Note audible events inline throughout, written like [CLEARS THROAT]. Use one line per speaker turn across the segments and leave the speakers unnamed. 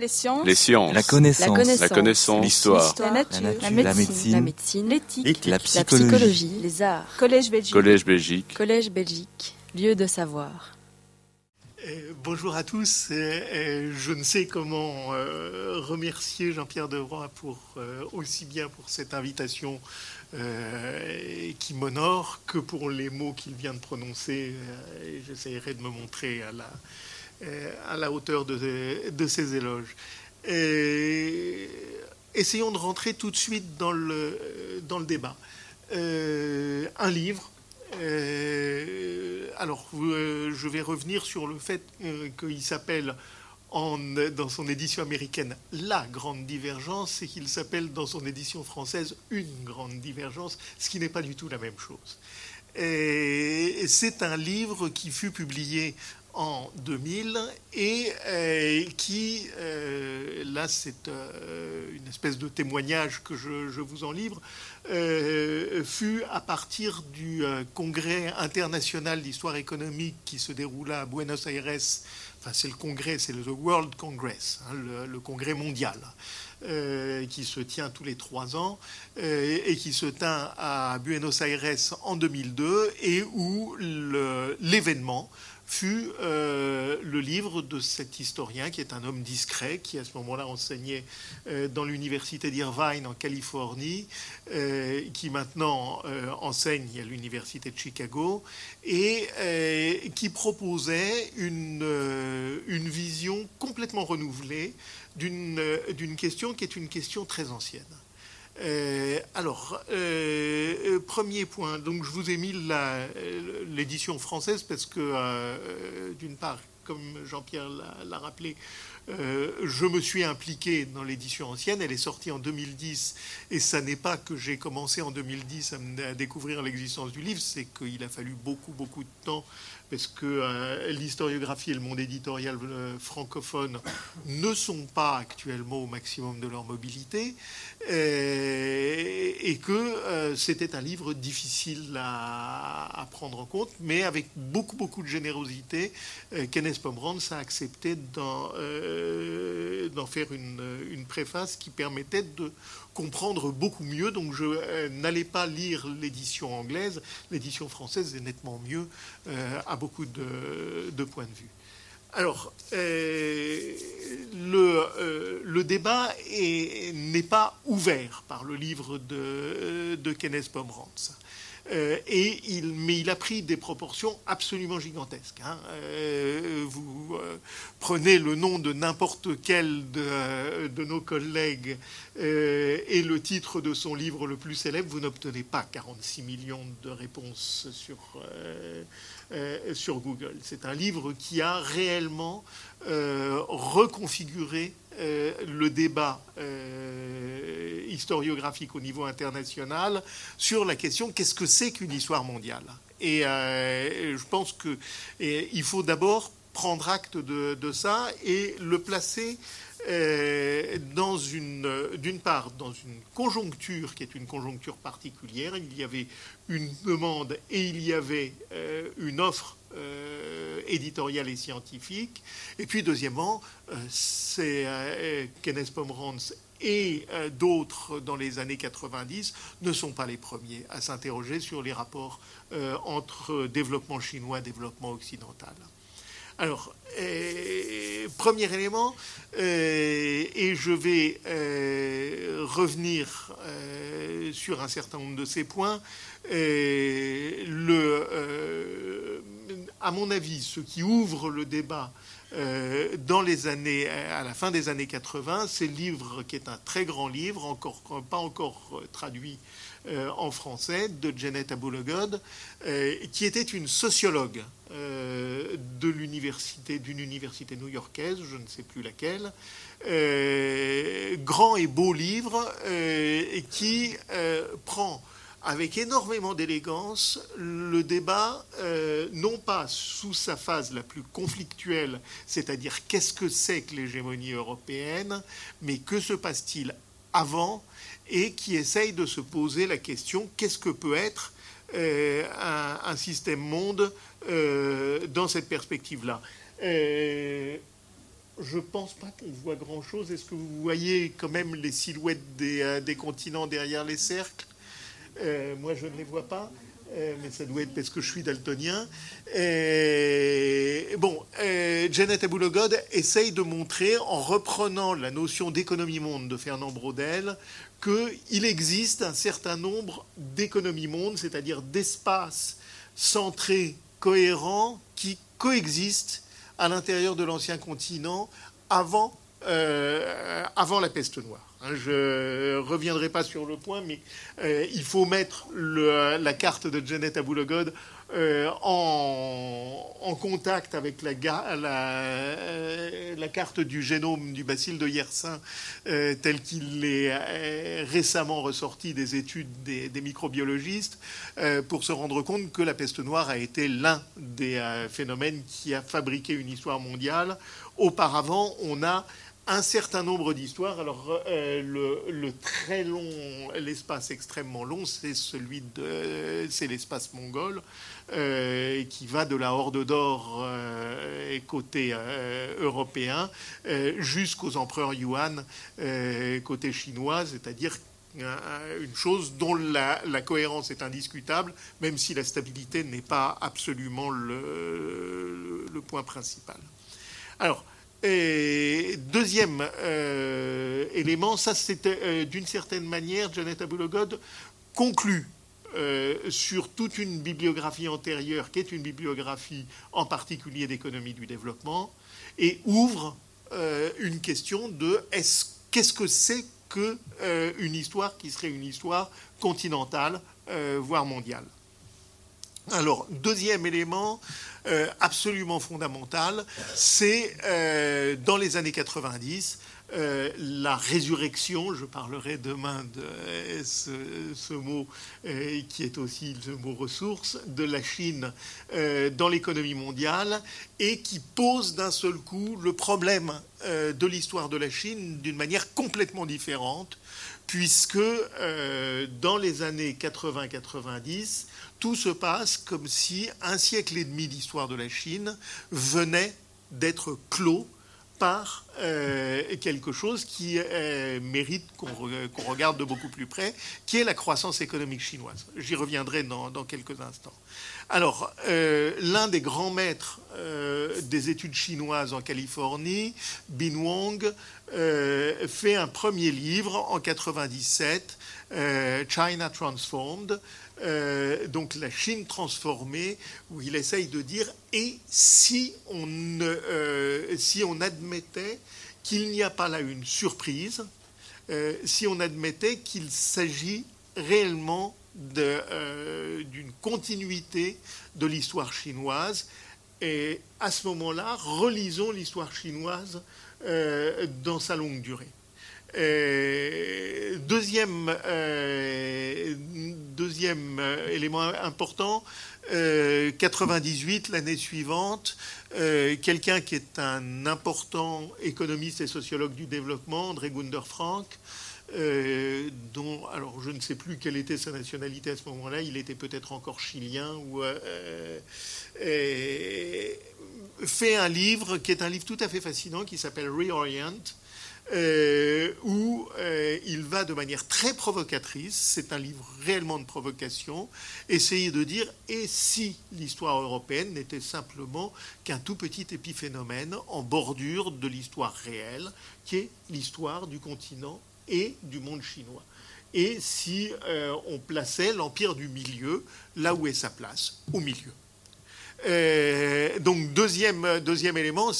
Les sciences.
Les sciences.
La connaissance.
La connaissance.
L'histoire.
La nature.
La
La
nature.
médecine.
La médecine.
La médecine.
L'éthique.
La
La
psychologie.
psychologie. Les arts.
Collège Belgique.
Collège Belgique.
Collège Belgique. Lieu de savoir.
Euh, bonjour à tous. Euh, euh, je ne sais comment euh, remercier Jean-Pierre Devroy pour euh, aussi bien pour cette invitation euh, qui m'honore que pour les mots qu'il vient de prononcer. Euh, et J'essaierai de me montrer à la, euh, à la hauteur de, ces éloges. Euh, essayons de rentrer tout de suite dans le, débat. Euh, un livre euh, alors, euh, je vais revenir sur le fait euh, qu'il s'appelle dans son édition américaine La Grande Divergence et qu'il s'appelle dans son édition française Une Grande Divergence, ce qui n'est pas du tout la même chose. Et C'est un livre qui fut publié en 2000 et euh, qui, euh, là c'est euh, une espèce de témoignage que je, vous en livre, fut à partir du congrès international d'histoire économique qui se déroula à Buenos Aires, enfin c'est le congrès, c'est le World Congress, hein, le, le, congrès mondial. Qui se tient tous les trois ans et qui se tint à Buenos Aires en 2002 et où l'événement fut euh, le livre de cet historien qui est un homme discret, qui à ce moment-là enseignait euh, dans l'université d'Irvine en Californie, euh, qui maintenant enseigne à l'université de Chicago, et qui proposait une, une vision complètement renouvelée d'une question qui est une question très ancienne. Euh, alors, euh, premier point, donc je vous ai mis l'édition française parce que, euh, d'une part, comme Jean-Pierre l'a rappelé, euh, je me suis impliqué dans l'édition ancienne. Elle est sortie en 2010 et ça n'est pas que j'ai commencé en 2010 à, à découvrir l'existence du livre, c'est qu'il a fallu beaucoup, beaucoup de temps parce que euh, l'historiographie et le monde éditorial euh, francophone ne sont pas actuellement au maximum de leur mobilité euh, et que c'était un livre difficile à, prendre en compte, mais avec beaucoup, beaucoup de générosité, Kenneth Pomerantz a accepté d'en faire une, préface qui permettait de comprendre beaucoup mieux. Donc je n'allais pas lire l'édition anglaise, l'édition française est nettement mieux beaucoup de, points de vue. Alors, euh, le, le, débat n'est pas ouvert par le livre de, de Kenneth Pomerantz. Euh, et il, mais il a pris des proportions absolument gigantesques. Hein. Euh, vous euh, prenez le nom de n'importe quel de, de, nos collègues et le titre de son livre le plus célèbre, vous n'obtenez pas 46 millions de réponses sur, sur Google. C'est un livre qui a réellement reconfiguré euh, le débat euh, historiographique au niveau international sur la question qu'est-ce que c'est qu'une histoire mondiale? Et euh, je pense qu'il faut d'abord prendre acte de, de, ça et le placer dans une, d'une part, dans une conjoncture qui est une conjoncture particulière. Il y avait une demande et il y avait une offre euh, éditoriale et scientifique. Et puis, deuxièmement, c'est Kenneth Pomerantz et d'autres dans les années 90 ne sont pas les premiers à s'interroger sur les rapports entre développement chinois et développement occidental. Alors, euh, premier élément, euh, et je vais euh, revenir sur un certain nombre de ces points. Le, à mon avis, ce qui ouvre le débat dans les années, à la fin des années 80, c'est le livre qui est un très grand livre, encore, pas encore traduit euh, en français de Janet Aboulegod, euh, qui était une sociologue euh, de l'université, d'une université new-yorkaise, je ne sais plus laquelle. grand et beau livre qui prend avec énormément d'élégance le débat, euh, non pas sous sa phase la plus conflictuelle, c'est-à-dire qu'est-ce que c'est que l'hégémonie européenne, mais que se passe-t-il avant et qui essaye de se poser la question qu'est-ce que peut être euh, un, système monde euh, dans cette perspective-là. Euh, je pense pas qu'on voit grand-chose. Est-ce que vous voyez quand même les silhouettes des continents derrière les cercles? Moi, je ne les vois pas. Euh, mais ça doit être parce que je suis daltonien. bon, euh, Janet Aboulogod essaye de montrer, en reprenant la notion d'économie-monde de Fernand Braudel, qu'il existe un certain nombre d'économies-monde, c'est-à-dire d'espaces centrés, cohérents, qui coexistent à l'intérieur de l'ancien continent avant, euh, avant la peste noire. Hein, je reviendrai pas sur le point, mais euh, il faut mettre la carte de Janet Aboulogod euh, en, contact avec la, carte du génome du bacille de Yersin euh, tel qu'il est récemment ressorti des études des, des microbiologistes pour se rendre compte que la peste noire a été l'un des phénomènes qui a fabriqué une histoire mondiale. Auparavant, on a un certain nombre d'histoires. Alors, euh, le, très long, l'espace extrêmement long, c'est celui c'est l'espace mongol, euh, qui va de la Horde d'Or euh, côté européen jusqu'aux empereurs Yuan côté chinois, c'est-à-dire une chose dont la, cohérence est indiscutable, même si la stabilité n'est pas absolument le, le point principal. Alors, et deuxième euh, élément, ça c'était euh, d'une certaine manière, Janet Aboulogod conclut euh, sur toute une bibliographie antérieure, qui est une bibliographie en particulier d'économie du développement, et ouvre une question de qu'est-ce que c'est qu'une histoire qui serait une histoire continentale, voire mondiale. Alors, deuxième élément euh, absolument fondamental, c'est euh, dans les années 90, euh, la résurrection, je parlerai demain de ce, mot qui est aussi le mot ressource, de la Chine dans l'économie mondiale et qui pose d'un seul coup le problème de l'histoire de la Chine d'une manière complètement différente, puisque dans les années 80-90, tout se passe comme si un siècle et demi d'histoire de la Chine venait d'être clos par euh, quelque chose qui euh, mérite qu'on regarde de beaucoup plus près, qui est la croissance économique chinoise. J'y reviendrai dans, quelques instants. Alors, euh, l'un des grands maîtres des études chinoises en Californie, Bin Wong, fait un premier livre en 97, China Transformed, euh, donc la Chine transformée, où il essaye de dire et si on, euh, si on admettait qu'il n'y a pas là une surprise, euh, si on admettait qu'il s'agit réellement d'une continuité de l'histoire chinoise, et à ce moment-là, relisons l'histoire chinoise dans sa longue durée. Euh, deuxième, euh, euh, élément important, 98, l'année suivante, quelqu'un qui est un important économiste et sociologue du développement, André Gunder Frank, dont, alors je ne sais plus quelle était sa nationalité à ce moment-là, il était peut-être encore chilien, ou, fait un livre qui est un livre tout à fait fascinant qui s'appelle Reorient, euh, où euh, il va de manière très provocatrice, c'est un livre réellement de provocation, essayer de dire et si l'histoire européenne n'était simplement qu'un tout petit épiphénomène en bordure de l'histoire réelle, qui est l'histoire du continent et du monde chinois. Et si euh, on plaçait l'empire du milieu là où est sa place, au milieu. Donc deuxième, deuxième élément,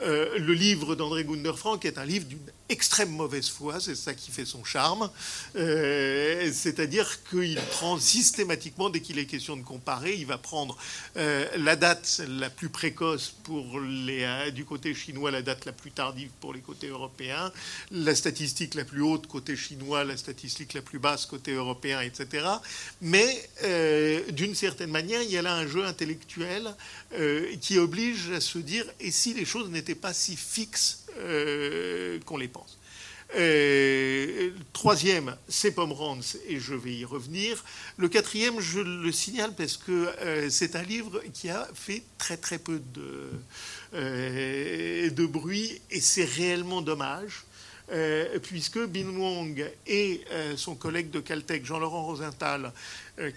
le livre d'André Gunder Frank est un livre d'une extrême mauvaise foi, c'est ça qui fait son charme. Euh, c'est-à-dire qu'il prend systématiquement, dès qu'il est question de comparer, il va prendre euh, la date la plus précoce pour les, euh, du côté chinois, la date la plus tardive pour les côtés européens, la statistique la plus haute côté chinois, la statistique la plus basse côté européen, etc. Mais d'une certaine manière, il y a là un jeu intellectuel qui oblige à se dire, et si les choses n'étaient pas si fixes euh, qu'on les pense. troisième, c'est Pomeranz, et je vais y revenir. Le quatrième, je le signale parce que c'est un livre qui a fait très très peu de bruit, et c'est réellement dommage. Puisque Bin Wong et son collègue de Caltech, Jean-Laurent Rosenthal,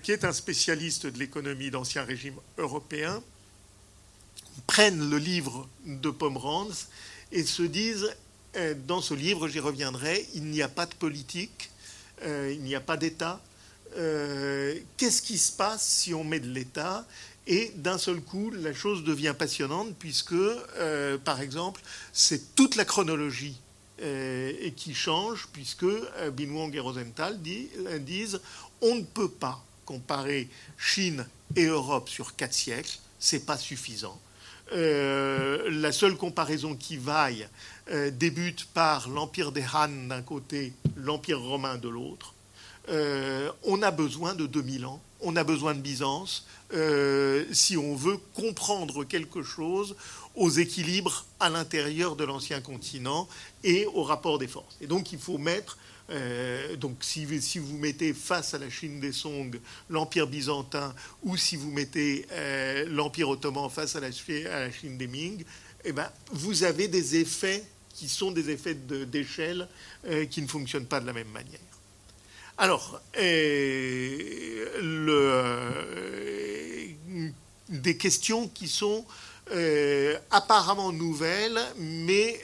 qui est un spécialiste de l'économie d'ancien régime européen, prennent le livre de Pomeranz et se disent, euh, dans ce livre, j'y reviendrai, il n'y a pas de politique, euh, il n'y a pas d'État. Euh, qu'est-ce qui se passe si on met de l'État et d'un seul coup, la chose devient passionnante puisque, par exemple, c'est toute la chronologie qui change puisque Bin Wong et Rosenthal disent on ne peut pas comparer Chine et Europe sur quatre siècles, c'est pas suffisant. Euh, la seule comparaison qui vaille euh, débute par l'empire des Han d'un côté, l'empire romain de l'autre. Euh, on a besoin de 2000 ans, on a besoin de Byzance si on veut comprendre quelque chose aux équilibres à l'intérieur de l'ancien continent et au rapport des forces. Et donc il faut mettre euh, donc si, vous mettez face à la Chine des Song l'Empire byzantin ou si vous mettez euh, l'Empire ottoman face à la, Chine des Ming, eh ben, vous avez des effets qui sont des effets d'échelle euh, qui ne fonctionnent pas de la même manière. Alors, des questions qui sont apparemment nouvelles, mais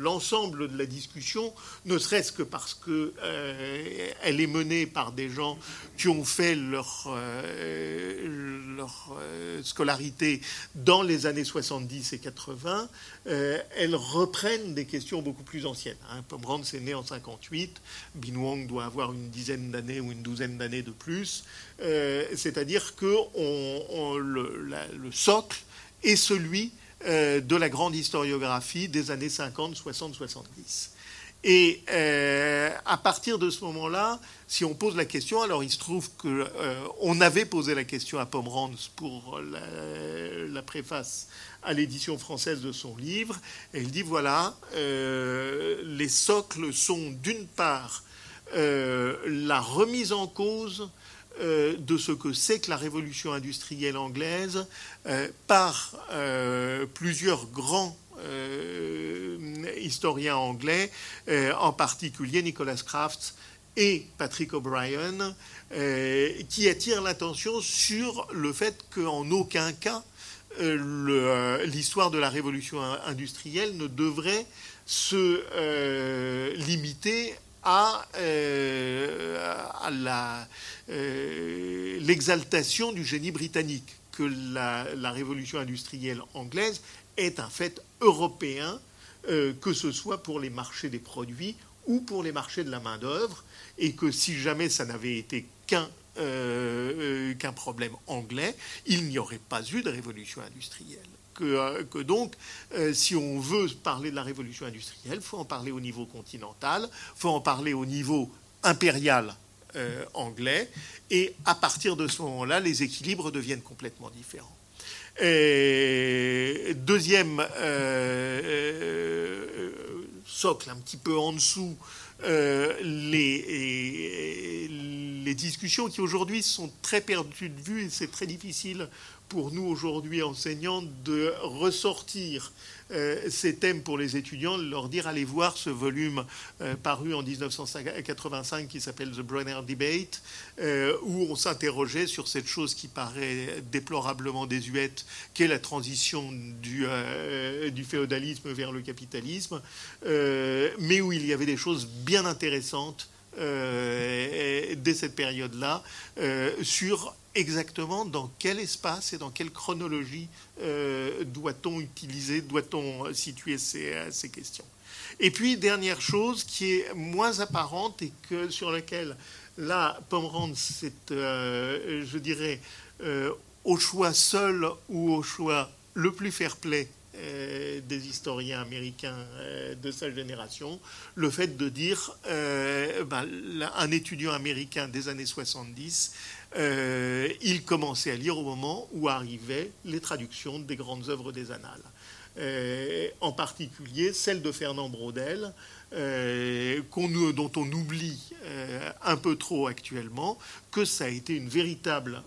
l'ensemble de la discussion, ne serait-ce que parce qu'elle euh, est menée par des gens qui ont fait leur, euh, leur euh, scolarité dans les années 70 et 80, elles reprennent des questions beaucoup plus anciennes. Hein. Pomerantz est né en 58, Bin Wong doit avoir une dizaine d'années ou une douzaine d'années de plus, c'est-à-dire que le socle est celui euh, de la grande historiographie des années 50, 60, 70. Et euh, à partir de ce moment-là, si on pose la question, alors il se trouve qu'on euh, avait posé la question à Pomeranz pour la, préface à l'édition française de son livre, et il dit voilà, les socles sont d'une part la remise en cause euh, de ce que c'est que la révolution industrielle anglaise euh, par euh, plusieurs grands historiens anglais, en particulier Nicholas Crafts et Patrick O'Brien, qui attirent l'attention sur le fait qu'en aucun cas l'histoire de la révolution industrielle ne devrait se limiter à, euh, l'exaltation du génie britannique, que la, révolution industrielle anglaise est un fait européen, euh, que ce soit pour les marchés des produits ou pour les marchés de la main-d'œuvre, et que si jamais ça n'avait été qu'un euh, qu'un problème anglais, il n'y aurait pas eu de révolution industrielle. Que, donc, si on veut parler de la révolution industrielle, il faut en parler au niveau continental, il faut en parler au niveau impérial euh, anglais. Et à partir de ce moment-là, les équilibres deviennent complètement différents. Deuxième euh, euh, socle, un petit peu en dessous, les, les, discussions qui aujourd'hui sont très perdues de vue et c'est très difficile pour nous aujourd'hui enseignants de ressortir euh, ces thèmes pour les étudiants, leur dire allez voir ce volume euh, paru en 1985 qui s'appelle The Brenner Debate, euh, où on s'interrogeait sur cette chose qui paraît déplorablement désuète, qu'est la transition du, féodalisme vers le capitalisme, mais où il y avait des choses bien intéressantes dès cette période-là sur exactement dans quel espace et dans quelle chronologie euh, doit-on utiliser, doit-on situer ces, euh, ces, questions. Et puis, dernière chose qui est moins apparente et que, sur laquelle, là, Pomerantz, c'est, euh, je dirais, au choix seul ou au choix le plus fair-play des historiens américains de sa génération, le fait de dire ben, un étudiant américain des années 70 euh, il commençait à lire au moment où arrivaient les traductions des grandes œuvres des annales. en particulier celle de Fernand Braudel, dont on oublie un peu trop actuellement que ça a été une véritable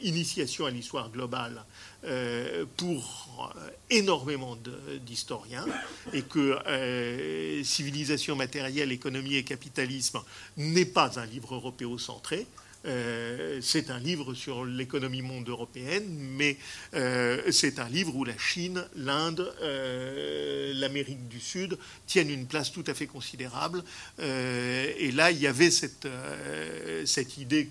initiation à l'histoire globale euh, pour euh, énormément d'historiens et que euh, Civilisation matérielle, économie et capitalisme n'est pas un livre européocentré. C'est un livre sur l'économie monde européenne, mais c'est un livre où la Chine, l'Inde, l'Amérique du Sud tiennent une place tout à fait considérable. et là, il y avait cette, idée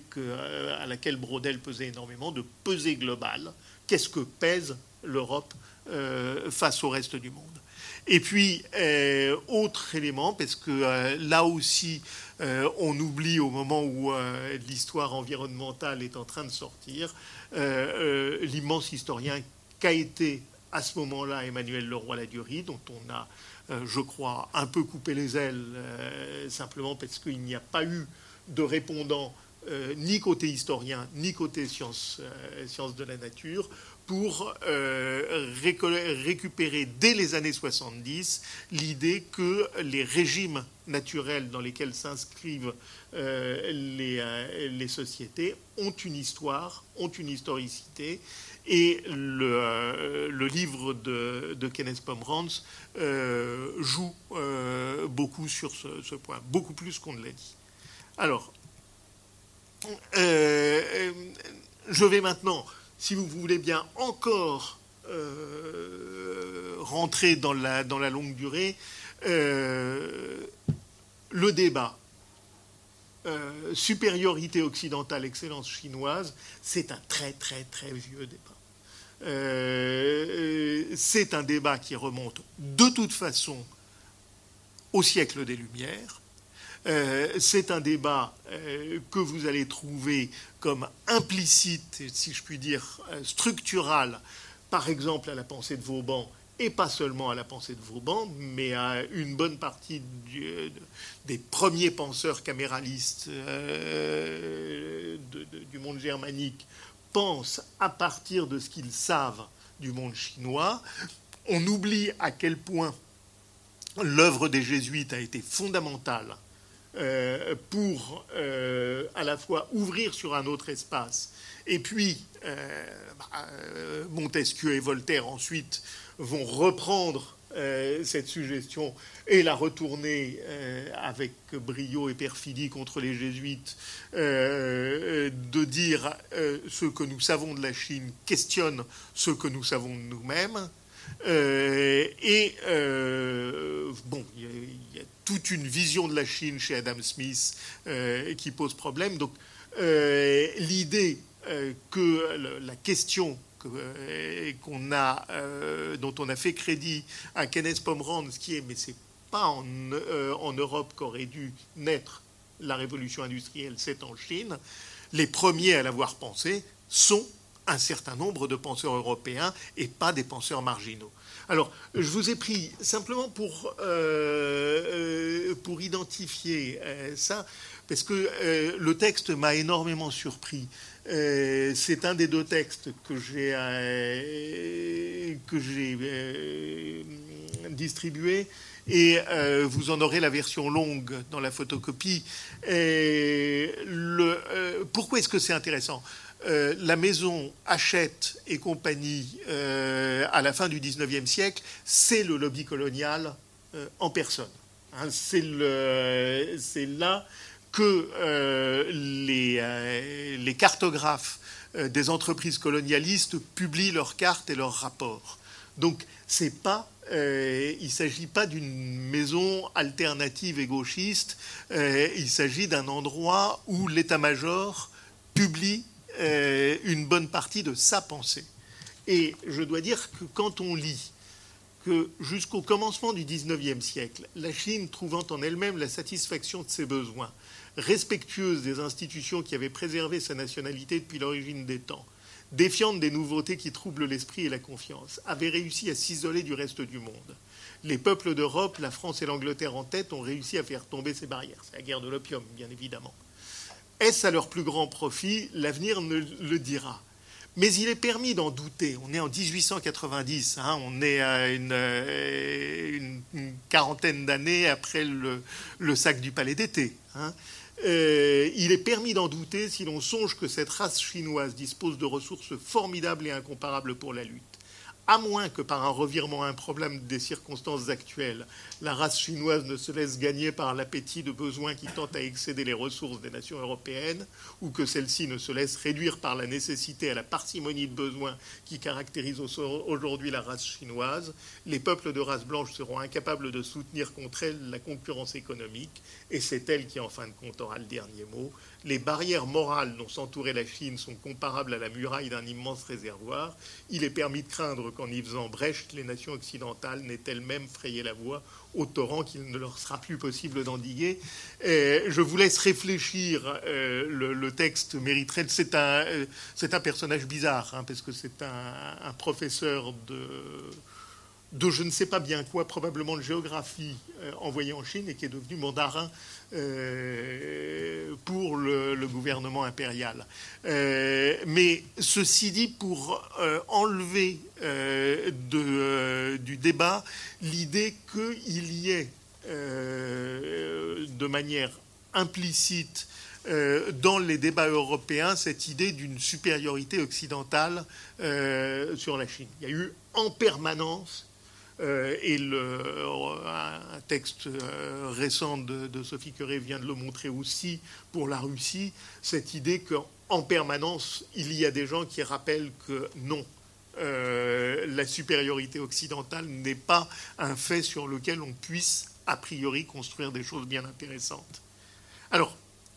à laquelle Brodel pesait énormément, de peser global qu'est-ce que pèse l'Europe euh, face au reste du monde? Et puis, euh, autre élément, parce que euh, là aussi, on oublie au moment où l'histoire environnementale est en train de sortir, l'immense historien qu'a été à ce moment-là Emmanuel Leroy-Ladurie, dont on a, je crois, un peu coupé les ailes, simplement parce qu'il n'y a pas eu de répondant euh, ni côté historien, ni côté sciences, euh, de la nature, pour euh, récupérer dès les années 70 l'idée que les régimes naturels dans lesquels s'inscrivent les, sociétés ont une histoire, ont une historicité. Et le, livre de, Kenneth Pomeranz joue beaucoup sur ce, ce, point, beaucoup plus qu'on ne l'a dit. Alors, euh, euh, je vais maintenant, si vous voulez bien, encore euh, rentrer dans la, dans la longue durée. le débat supériorité occidentale, excellence chinoise, c'est un très très très vieux débat. c'est un débat qui remonte de toute façon au siècle des Lumières. Euh, c'est un débat euh, que vous allez trouver comme implicite, si je puis dire, euh, structural, par exemple à la pensée de Vauban, et pas seulement à la pensée de Vauban, mais à une bonne partie des premiers penseurs caméralistes du monde germanique, pensent à partir de ce qu'ils savent du monde chinois. On oublie à quel point l'œuvre des jésuites a été fondamentale euh, pour euh, à la fois ouvrir sur un autre espace, et puis euh, bah, Montesquieu et Voltaire ensuite vont reprendre cette suggestion et la retourner avec brio et perfidie contre les jésuites, de dire ce que nous savons de la Chine questionne ce que nous savons de nous-mêmes. et bon, il y, a toute une vision de la Chine chez Adam Smith euh, qui pose problème. Donc euh, l'idée euh, que la question dont on a fait crédit à Kenneth Pomeranz, qui est, mais c'est pas en, en Europe qu'aurait dû naître la révolution industrielle, c'est en Chine. Les premiers à l'avoir pensé sont un certain nombre de penseurs européens et pas des penseurs marginaux. Alors, je vous ai pris simplement pour, euh, euh, identifier euh, ça, parce que le texte m'a énormément surpris. C'est un des deux textes que j'ai que distribué et vous en aurez la version longue dans la photocopie. le, pourquoi est-ce que c'est intéressant? Euh, la maison Hachette et compagnie euh, à la fin du XIXe siècle, c'est le lobby colonial euh, en personne. Hein. c'est là que les, cartographes des entreprises colonialistes publient leurs cartes et leurs rapports. Donc, il ne s'agit pas d'une maison alternative et gauchiste, il s'agit d'un endroit où l'état-major publie une bonne partie de sa pensée. Et je dois dire que quand on lit que jusqu'au commencement du XIXe siècle, la Chine, trouvant en elle-même la satisfaction de ses besoins, respectueuse des institutions qui avaient préservé sa nationalité depuis l'origine des temps, défiante des nouveautés qui troublent l'esprit et la confiance, avait réussi à s'isoler du reste du monde. Les peuples d'Europe, la France et l'Angleterre en tête, ont réussi à faire tomber ces barrières. C'est la guerre de l'opium, bien évidemment. Est-ce à leur plus grand profit L'avenir ne le dira. Mais il est permis d'en douter. On est en 1890, hein, on est à une, une, quarantaine d'années après le, le, sac du palais d'été. Hein. Euh, il est permis d'en douter si l'on songe que cette race chinoise dispose de ressources formidables et incomparables pour la lutte à moins que par un revirement improbable des circonstances actuelles, la race chinoise ne se laisse gagner par l'appétit de besoins qui tentent à excéder les ressources des nations européennes, ou que celle-ci ne se laisse réduire par la nécessité à la parcimonie de besoins qui caractérise aujourd'hui la race chinoise, les peuples de race blanche seront incapables de soutenir contre elle la concurrence économique, et c'est elle qui, en fin de compte, aura le dernier mot. Les barrières morales dont s'entourait la Chine sont comparables à la muraille d'un immense réservoir. Il est permis de craindre qu'en y faisant brèche, les nations occidentales n'aient elles-mêmes frayé la voie au torrent qu'il ne leur sera plus possible d'endiguer. je vous laisse réfléchir. Euh, le, texte mériterait. C'est un, euh, c'est un personnage bizarre, hein, parce que c'est un professeur de de je ne sais pas bien quoi, probablement de géographie, euh, envoyé en Chine et qui est devenu mandarin euh, pour le, gouvernement impérial. Euh, mais ceci dit, pour enlever du débat l'idée qu'il y ait de manière implicite dans les débats européens cette idée d'une supériorité occidentale sur la Chine. Il y a eu en permanence euh, et un texte euh, récent de, Sophie Curé vient de le montrer aussi pour la Russie, cette idée qu'en permanence, il y a des gens qui rappellent que non, euh, la supériorité occidentale n'est pas un fait sur lequel on puisse a priori construire des choses bien intéressantes. Alors,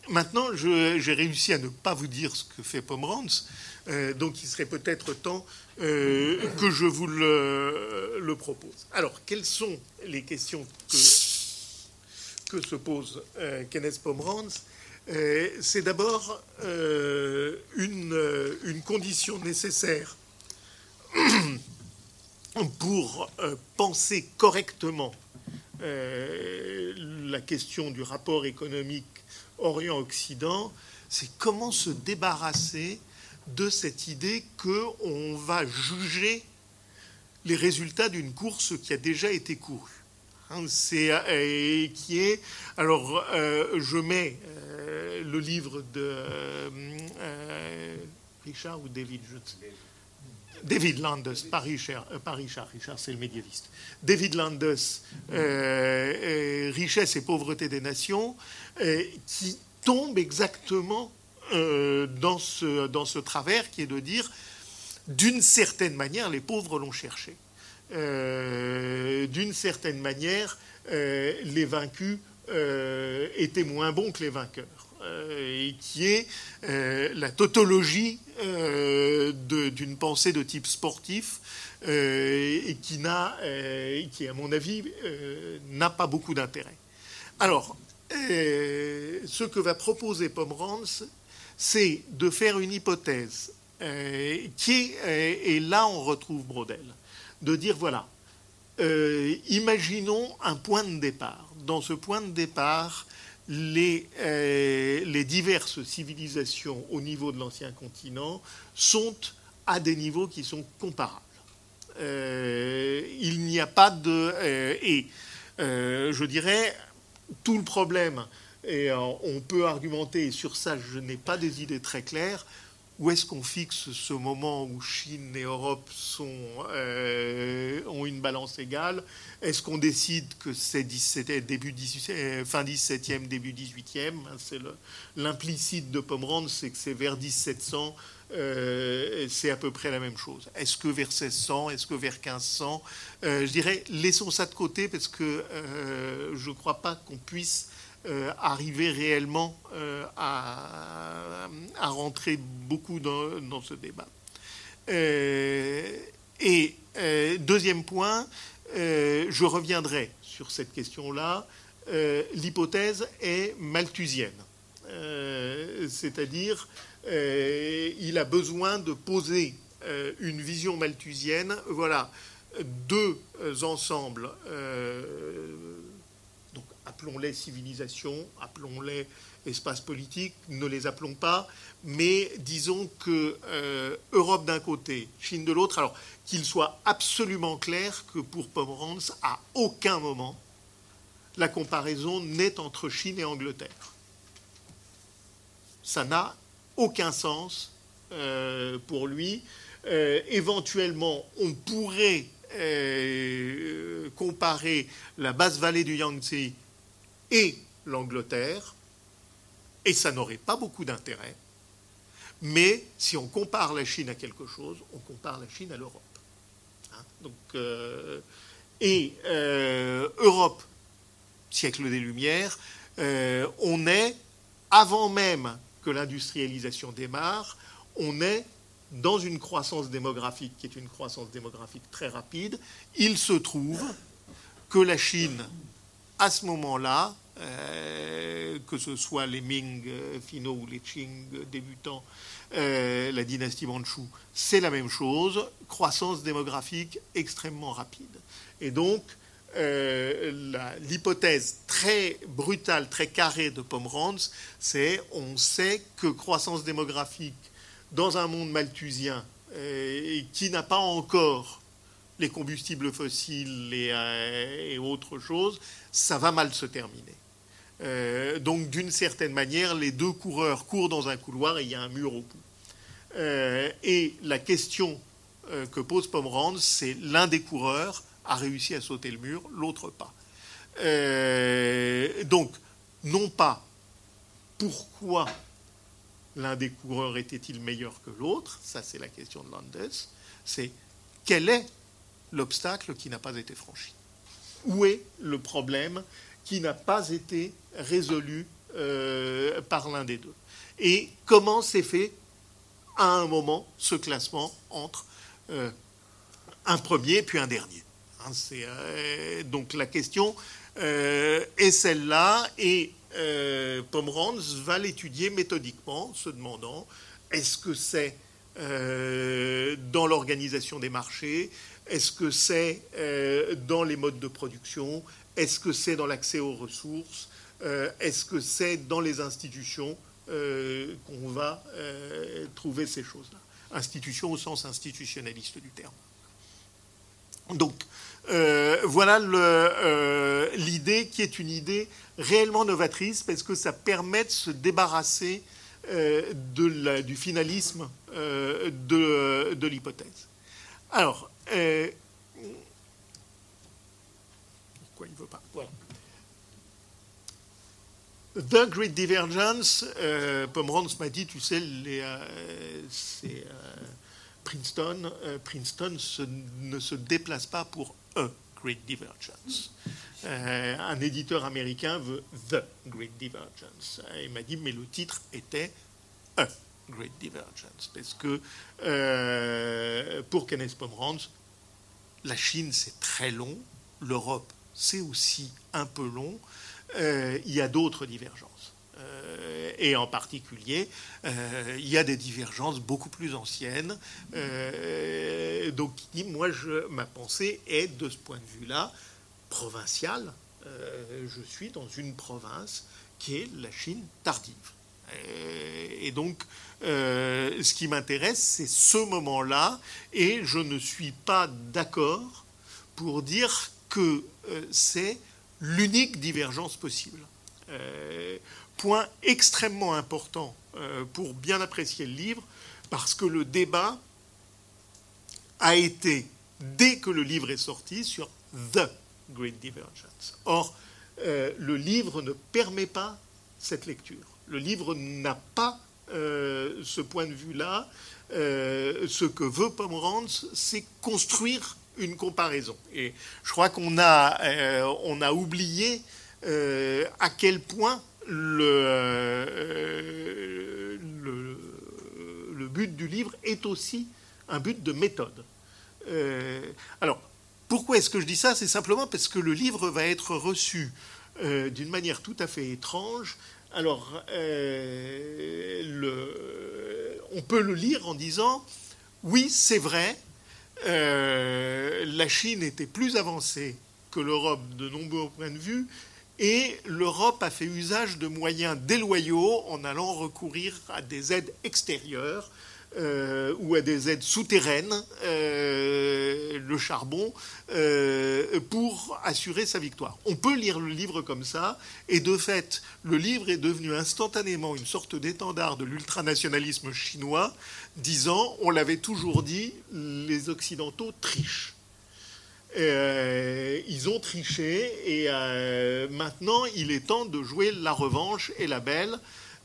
maintenant, j'ai réussi à ne pas vous dire ce que fait Pomerantz, donc il serait peut-être temps euh, que je vous le, propose. Alors, quelles sont les questions que, se pose euh, Kenneth Pomerantz? Euh, C'est d'abord une, condition nécessaire [CLEARS THROAT] pour penser correctement la question du rapport économique Orient-Occident, c'est comment se débarrasser de cette idée qu'on va juger les résultats d'une course qui a déjà été courue. Hein, c'est euh, qui est alors euh, je mets euh, le livre de Richard ou David David Landes, pas Richard, Richard, c'est le médiéviste. David Landes, Richesse et pauvreté des nations, qui tombe exactement euh, dans, ce, dans ce travers qui est de dire, d'une certaine manière, les pauvres l'ont cherché. Euh, d'une certaine manière, euh, les vaincus étaient moins bons que les vainqueurs. Et qui est la tautologie d'une pensée de type sportif et qui, n'a, qui, à mon avis, n'a pas beaucoup d'intérêt. Alors, ce que va proposer Pomerantz, c'est de faire une hypothèse euh, qui euh, et là on retrouve Brodel, de dire voilà, euh, imaginons un point de départ. Dans ce point de départ, les, les diverses civilisations au niveau de l'ancien continent sont à des niveaux qui sont comparables. il n'y a pas de... et je dirais, tout le problème et euh, on peut argumenter, et sur ça je n'ai pas des idées très claires, où est-ce qu'on fixe ce moment où Chine et Europe euh, ont une balance égale? Est-ce qu'on décide que c'est début euh, fin 17e, début 18e C'est l'implicite de Pomerantz, c'est que c'est vers 1700, c'est à peu près la même chose. Est-ce que vers 1600 Est-ce que vers 1500 Je dirais, laissons ça de côté parce que je ne crois pas qu'on puisse euh, arriver réellement euh, à, rentrer beaucoup dans, ce débat. Euh, et deuxième point, je reviendrai sur cette question-là. L'hypothèse est malthusienne, c'est-à-dire il a besoin de poser une vision malthusienne. Voilà deux ensembles appelons-les civilisations, appelons-les espaces politiques, ne les appelons pas, mais disons que euh, Europe d'un côté, Chine de l'autre, alors qu'il soit absolument clair que pour Pomerantz, à aucun moment, la comparaison n'est entre Chine et Angleterre. Ça n'a aucun sens euh, pour lui. Euh, éventuellement, on pourrait comparer la basse vallée du Yangtze et l'Angleterre, et ça n'aurait pas beaucoup d'intérêt. Mais si on compare la Chine à quelque chose, on compare la Chine à l'Europe. Hein, donc, euh, et euh, Europe, siècle des Lumières, euh, on est, avant même que l'industrialisation démarre, on est dans une croissance démographique qui est une croissance démographique très rapide. Il se trouve que la Chine, à ce moment-là, euh, que ce soit les Ming euh, finaux ou les Qing débutants, euh, la dynastie Manchu, c'est la même chose, croissance démographique extrêmement rapide. Et donc, l'hypothèse très brutale, très carrée de Pomerantz, c'est on sait que croissance démographique dans un monde malthusien qui n'a pas encore les combustibles fossiles et, autres choses, ça va mal se terminer. Euh, donc, d'une certaine manière, les deux coureurs courent dans un couloir et il y a un mur au bout. Euh, et la question euh, que pose Pomerantz, c'est l'un des coureurs a réussi à sauter le mur, l'autre pas. donc, non pas pourquoi l'un des coureurs était-il meilleur que l'autre, ça c'est la question de Landes, c'est quel est l'obstacle qui n'a pas été franchi Où est le problème qui n'a pas été résolu euh, par l'un des deux? Et comment s'est fait à un moment ce classement entre euh, un premier puis un dernier? Hein, euh, Donc la question est celle-là et Pomerantz va l'étudier méthodiquement, se demandant est-ce que c'est dans l'organisation des marchés Est-ce que c'est dans les modes de production? Est-ce que c'est dans l'accès aux ressources? Euh, Est-ce que c'est dans les institutions euh, qu'on va euh, trouver ces choses-là? Institutions au sens institutionnaliste du terme. Donc, voilà l'idée qui est une idée réellement novatrice parce que ça permet de se débarrasser du finalisme de, de l'hypothèse. Alors, il ne veut pas. Voilà. The Great Divergence, euh, Pomerantz m'a dit, tu sais, euh, c'est euh, Princeton, euh, Princeton ne se déplace pas pour A Great Divergence. un éditeur américain veut The Great Divergence. Il m'a dit, mais le titre était A Great Divergence, parce que pour Kenneth Pomerantz, la Chine c'est très long, l'Europe c'est aussi un peu long. Euh, il y a d'autres divergences. Euh, et en particulier, euh, il y a des divergences beaucoup plus anciennes. donc, moi, je, ma pensée est, de ce point de vue-là, provinciale. je suis dans une province qui est la Chine tardive. Et donc, ce qui m'intéresse, c'est ce moment-là, et je ne suis pas d'accord pour dire que euh, c'est l'unique divergence possible. Euh, point extrêmement important euh, pour bien apprécier le livre, parce que le débat a été, dès que le livre est sorti, sur The Great Divergence. Or, le livre ne permet pas cette lecture. Le livre n'a pas ce point de vue-là. ce que veut Pomerantz, c'est construire une comparaison. Et je crois qu'on a, euh, on a oublié euh, à quel point euh, le, but du livre est aussi un but de méthode. alors, pourquoi est-ce que je dis ça? C'est simplement parce que le livre va être reçu d'une manière tout à fait étrange. Alors, le, on peut le lire en disant, oui, c'est vrai, euh, la Chine était plus avancée que l'Europe de nombreux points de vue, Et l'Europe a fait usage de moyens déloyaux en allant recourir à des aides extérieures euh, ou à des aides souterraines, euh, le charbon, euh, pour assurer sa victoire. On peut lire le livre comme ça, et de fait, le livre est devenu instantanément une sorte d'étendard de l'ultranationalisme chinois, disant, on l'avait toujours dit, les Occidentaux trichent. ils ont triché et maintenant il est temps de jouer la revanche et la belle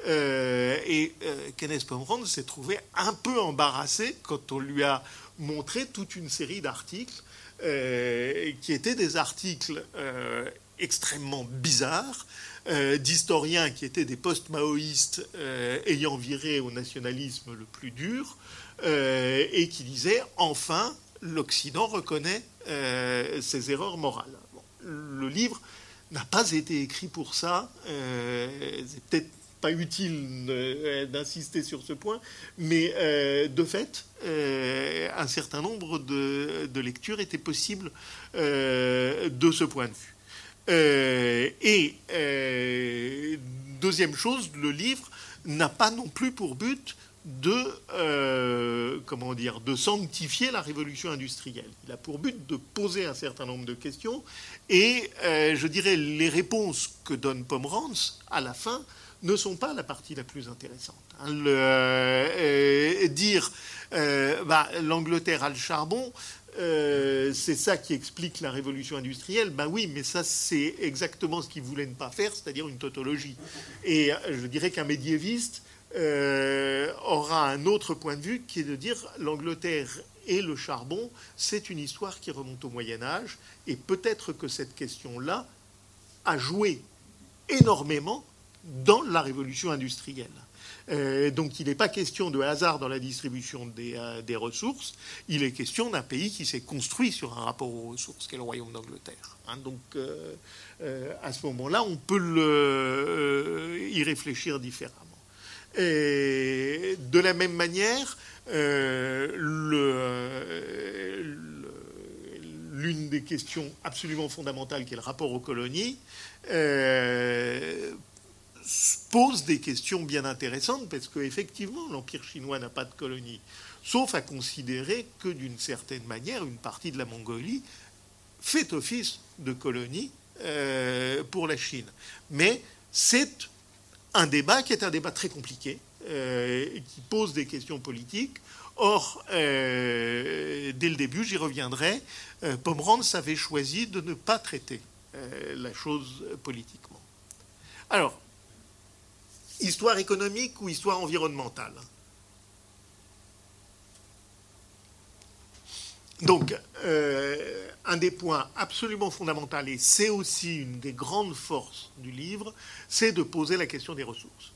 euh, et euh, Kenneth Pomeranz s'est trouvé un peu embarrassé quand on lui a montré toute une série d'articles euh, qui étaient des articles extrêmement bizarres, d'historiens qui étaient des post-maoïstes ayant viré au nationalisme le plus dur, et qui disaient enfin l'Occident reconnaît ses erreurs morales. le livre n'a pas été écrit pour ça. c'est peut-être pas utile euh, d'insister sur ce point, mais euh, de fait, euh, un certain nombre de, lectures étaient possibles de ce point de vue. et deuxième chose, le livre n'a pas non plus pour but de comment dire de sanctifier la révolution industrielle. Il a pour but de poser un certain nombre de questions et je dirais les réponses que donne Pomerantz à la fin ne sont pas la partie la plus intéressante. Hein. Euh, dire euh, bah, l'Angleterre a le charbon, euh, c'est ça qui explique la révolution industrielle. Ben oui, mais ça c'est exactement ce qu'ils voulaient ne pas faire, c'est-à-dire une tautologie. Et je dirais qu'un médiéviste aura un autre point de vue qui est de dire l'Angleterre et le charbon, c'est une histoire qui remonte au Moyen Âge, et peut-être que cette question-là a joué énormément dans la révolution industrielle. Euh, donc il n'est pas question de hasard dans la distribution des, euh, ressources, il est question d'un pays qui s'est construit sur un rapport aux ressources, qu'est le Royaume d'Angleterre. Hein. donc euh, à ce moment-là, on peut y réfléchir différemment. De la même manière, l'une des questions absolument fondamentales qui est le rapport aux colonies, pose des questions bien intéressantes parce qu'effectivement, l'Empire chinois n'a pas de colonie, sauf à considérer que d'une certaine manière, une partie de la Mongolie fait office de colonie euh, pour la Chine. Mais c'est un débat qui est un débat très compliqué, euh, qui pose des questions politiques. Or, euh, dès le début, j'y reviendrai, Pomerantz avait choisi de ne pas traiter la chose politiquement. Alors, Histoire économique ou histoire environnementale Donc, euh, un des points absolument fondamentaux, et c'est aussi une des grandes forces du livre, c'est de poser la question des ressources.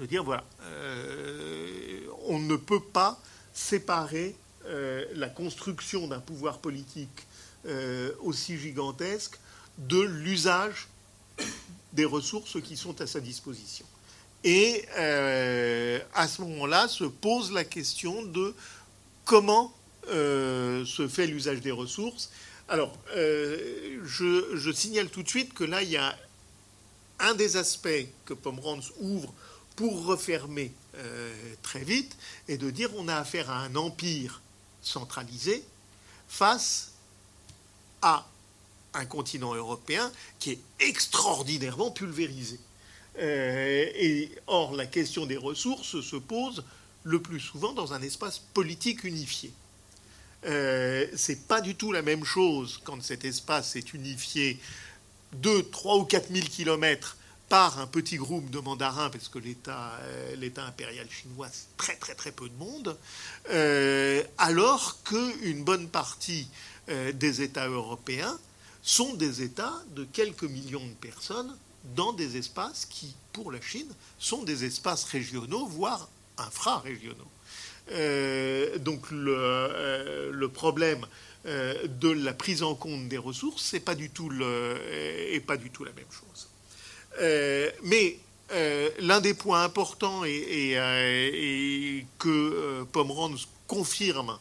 De dire, voilà, euh, on ne peut pas séparer euh, la construction d'un pouvoir politique aussi gigantesque de l'usage des ressources qui sont à sa disposition. Et euh, à ce moment-là se pose la question de comment euh, se fait l'usage des ressources. Alors, euh, je, signale tout de suite que là, il y a un des aspects que Pomerantz ouvre pour refermer très vite, et de dire on a affaire à un empire centralisé face à un continent européen qui est extraordinairement pulvérisé. Euh, et, or, la question des ressources se pose le plus souvent dans un espace politique unifié. Euh, c'est pas du tout la même chose quand cet espace est unifié 2, 3 ou 4 000 kilomètres par un petit groupe de mandarins, parce que l'État, euh, l'État impérial chinois, c'est très très très peu de monde, euh, alors qu'une bonne partie des États européens sont des États de quelques millions de personnes dans des espaces qui, pour la Chine, sont des espaces régionaux, voire infra-régionaux. Euh, donc le, euh, problème euh, de la prise en compte des ressources, c'est pas du tout le, pas du tout la même chose. mais l'un des points importants et, que Pomerantz confirme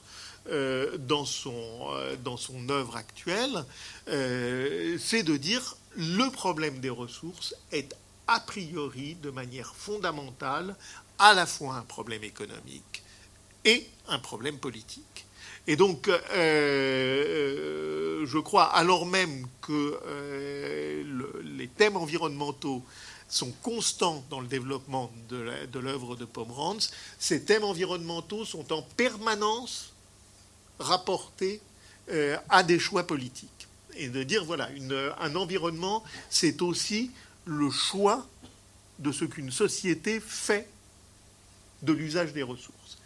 dans son, dans son œuvre actuelle, c'est de dire le problème des ressources est a priori de manière fondamentale à la fois un problème économique et un problème politique. Et donc, euh, euh, je crois, alors même que euh, les thèmes environnementaux sont constants dans le développement de l'œuvre de, Pomerantz, ces thèmes environnementaux sont en permanence rapportés à des choix politiques. Et de dire, voilà, un environnement, c'est aussi le choix de ce qu'une société fait de l'usage des ressources.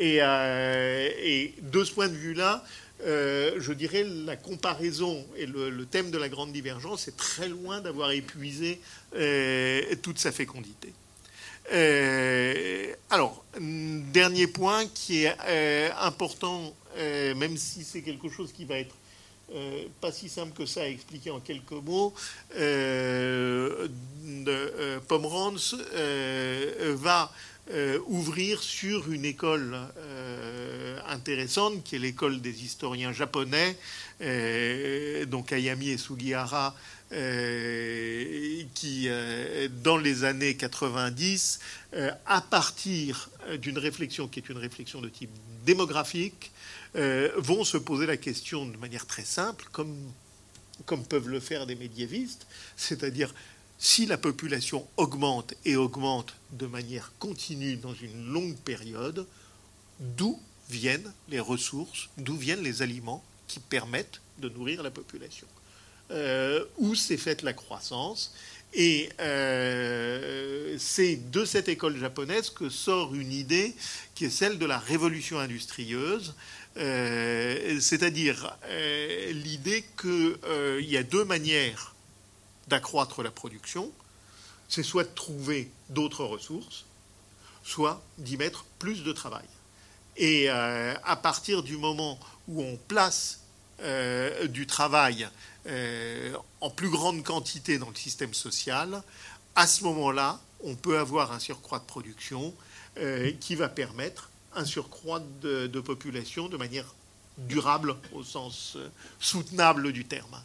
Euh, et, de ce point de vue-là, euh, je dirais la comparaison et le, thème de la grande divergence est très loin d'avoir épuisé euh, toute sa fécondité. alors, dernier point qui est important, même si c'est quelque chose qui va être pas si simple que ça à expliquer en quelques mots, Pomerantz va euh, ouvrir sur une école euh, intéressante qui est l'école des historiens japonais, euh, donc Ayami et Sugihara, qui, dans les années 90, à partir d'une réflexion qui est une réflexion de type démographique, vont se poser la question de manière très simple, comme, comme peuvent le faire des médiévistes, c'est-à-dire si la population augmente et augmente de manière continue dans une longue période, d'où viennent les ressources, d'où viennent les aliments qui permettent de nourrir la population? Euh, Où s'est faite la croissance? Et euh, c'est de cette école japonaise que sort une idée qui est celle de la révolution industrieuse, euh, c'est-à-dire l'idée qu'il y a deux manières d'accroître la production, c'est soit de trouver d'autres ressources, soit d'y mettre plus de travail. Et euh, à partir du moment où on place euh, du travail euh, en plus grande quantité dans le système social, à ce moment-là, on peut avoir un surcroît de production qui va permettre un surcroît de, population de manière durable au sens soutenable du terme.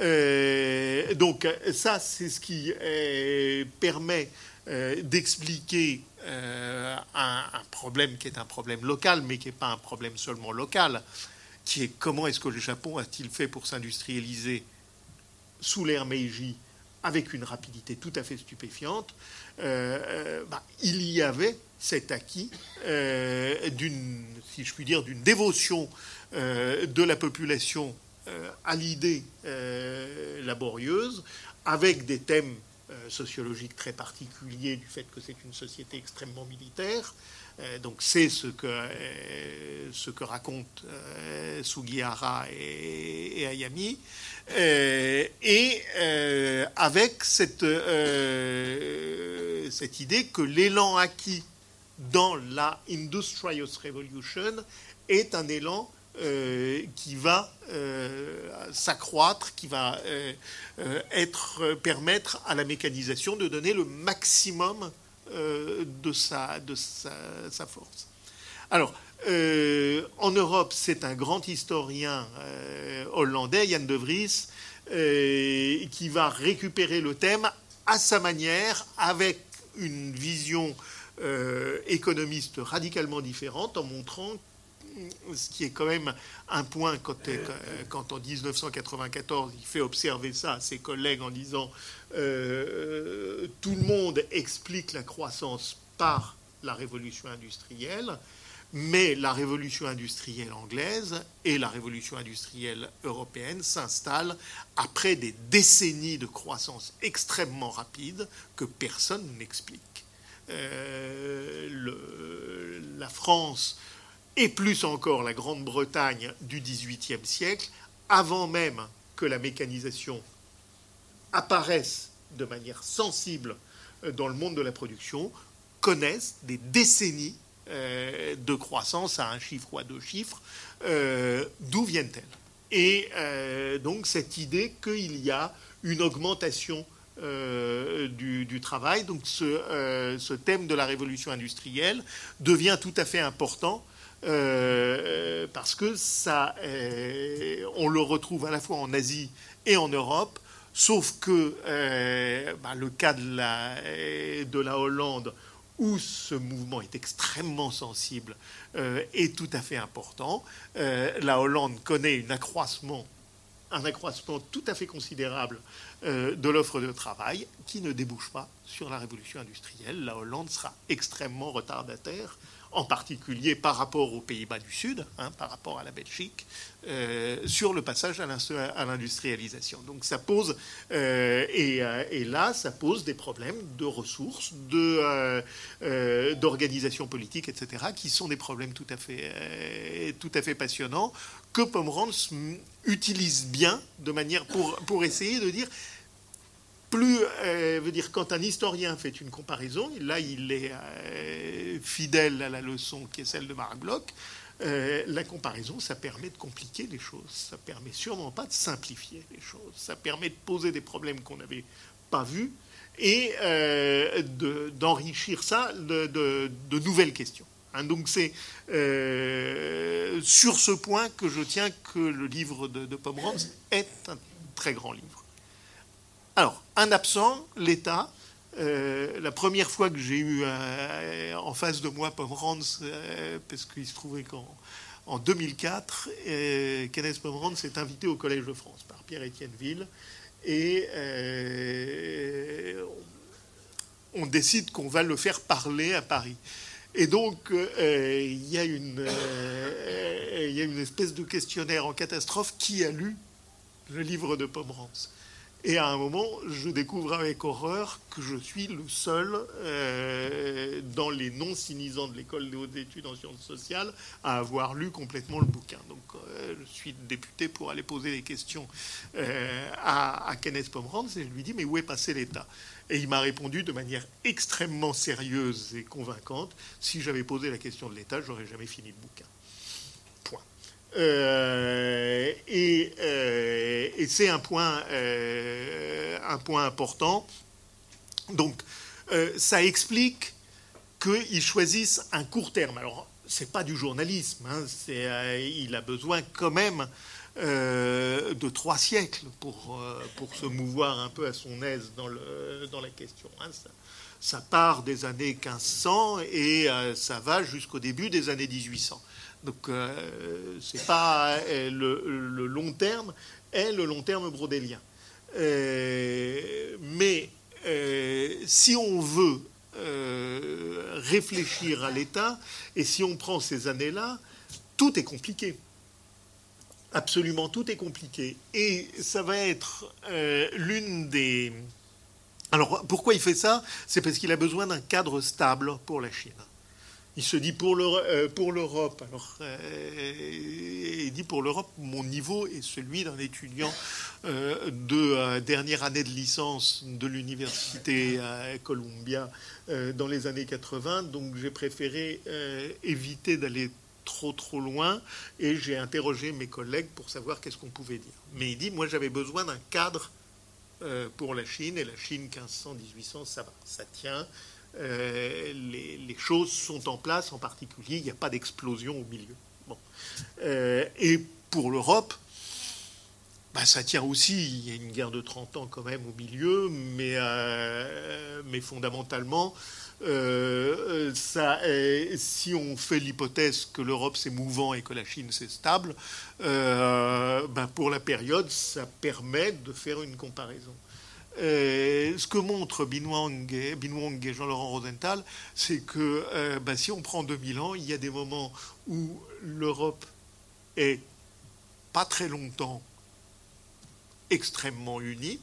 Euh, donc ça, c'est ce qui euh, permet euh, d'expliquer un, problème qui est un problème local, mais qui n'est pas un problème seulement local, qui est comment est-ce que le Japon a-t-il fait pour s'industrialiser sous l'ère Meiji avec une rapidité tout à fait stupéfiante. Bah, il y avait cet acquis d'une, si je puis dire, d'une dévotion de la population euh, à l'idée euh, laborieuse, avec des thèmes euh, sociologiques très particuliers du fait que c'est une société extrêmement militaire. Donc c'est ce que, ce que racontent Sugihara et, Ayami. et avec cette, idée que l'élan acquis dans la Industrial Revolution est un élan euh, qui va euh, s'accroître, qui va euh, être, permettre à la mécanisation de donner le maximum de, sa, de sa, force. Alors, en Europe, c'est un grand historien hollandais, Jan de Vries, qui va récupérer le thème à sa manière, avec une vision économiste radicalement différente, en montrant ce qui est quand même un point quand, quand, en 1994 il fait observer ça à ses collègues en disant euh, tout le monde explique la croissance par la révolution industrielle, mais la révolution industrielle anglaise et la révolution industrielle européenne s'installent après des décennies de croissance extrêmement rapide que personne n'explique. Euh, la France et plus encore la Grande-Bretagne du XVIIIe siècle, avant même que la mécanisation apparaisse de manière sensible euh, dans le monde de la production, connaissent des décennies euh, de croissance à un chiffre ou à deux chiffres. Euh, d'où viennent-elles? Et donc cette idée qu'il y a une augmentation du, travail, donc ce, ce, thème de la révolution industrielle devient tout à fait important euh, parce que ça, euh, on le retrouve à la fois en Asie et en Europe Sauf que bah, le cas de la, de la Hollande, où ce mouvement est extrêmement sensible, est tout à fait important. la Hollande connaît un accroissement un accroissement tout à fait considérable euh, de l'offre de travail qui ne débouche pas sur la révolution industrielle. La Hollande sera extrêmement retardataire en particulier par rapport aux Pays-Bas du Sud, hein, par rapport à la Belgique, euh, sur le passage à l'industrialisation. Donc ça pose, euh, euh, et, là, ça pose des problèmes de ressources, d'organisation politique, etc., qui sont des problèmes tout à fait, passionnants que Pomerantz utilise bien de manière pour essayer de dire plus, euh, veut dire, quand un historien fait une comparaison, là il est euh, fidèle à la leçon qui est celle de Marc Bloch, euh, la comparaison, ça permet de compliquer les choses, ça permet sûrement pas de simplifier les choses, ça permet de poser des problèmes qu'on n'avait pas vus et d'enrichir ça de, nouvelles questions. Hein. donc c'est sur ce point que je tiens que le livre de, de Pomerantz est un très grand livre. Alors, un absent, l'État. Euh, la première fois que j'ai eu euh, en face de moi Pomerantz, euh, parce qu'il se trouvait qu'en 2004, Kenneth Pomerantz s'est invité au Collège de France par Pierre-Étienne Ville. Et on décide qu'on va le faire parler à Paris. Et donc, il y, a une, espèce de questionnaire en catastrophe qui a lu le livre de Pomerantz. Et à un moment, je découvre avec horreur que je suis le seul euh, dans les non-sinisants de l'école des hautes études en sciences sociales à avoir lu complètement le bouquin. Donc euh, je suis député pour aller poser des questions euh, à, Kenneth Pomerantz et je lui dis mais où est passé l'État? Et il m'a répondu de manière extrêmement sérieuse et convaincante si j'avais posé la question de l'État, j'aurais jamais fini le bouquin. Euh, euh, et, c'est un point, euh, important. Donc, ça explique qu'ils choisissent un court terme. Alors, c'est pas du journalisme. Hein, il a besoin quand même de trois siècles pour, pour se mouvoir un peu à son aise dans, le, dans la question. Hein. ça, part des années 1500 et ça va jusqu'au début des années 1800. Donc euh, c'est pas euh, le, long terme, est le long terme brodélien. Euh, mais si on veut réfléchir à l'État, et si on prend ces années-là, tout est compliqué. Absolument tout est compliqué. Et ça va être l'une des... Alors pourquoi il fait ça? C'est parce qu'il a besoin d'un cadre stable pour la Chine. Il se dit pour euh, l'Europe, alors euh, il dit pour l'Europe, mon niveau est celui d'un étudiant euh, de dernière année de licence de l'université Columbia dans les années 80, donc j'ai préféré éviter d'aller trop trop loin et j'ai interrogé mes collègues pour savoir qu'est-ce qu'on pouvait dire. Mais il dit, moi j'avais besoin d'un cadre pour la Chine et la Chine 1500-1800, ça va, ça tient. Choses sont en place, en particulier, il n'y a pas d'explosion au milieu. Bon. Euh, et pour l'Europe, bah, ça tient aussi, il y a une guerre de 30 ans quand même au milieu, mais, euh, mais fondamentalement, ça, si on fait l'hypothèse que l'Europe c'est mouvant et que la Chine c'est stable, bah, pour la période, ça permet de faire une comparaison. Euh, ce que montre Binwang et, et Jean-Laurent Rosenthal, c'est que euh, bah, si on prend 2000 ans, il y a des moments où l'Europe est pas très longtemps extrêmement unie,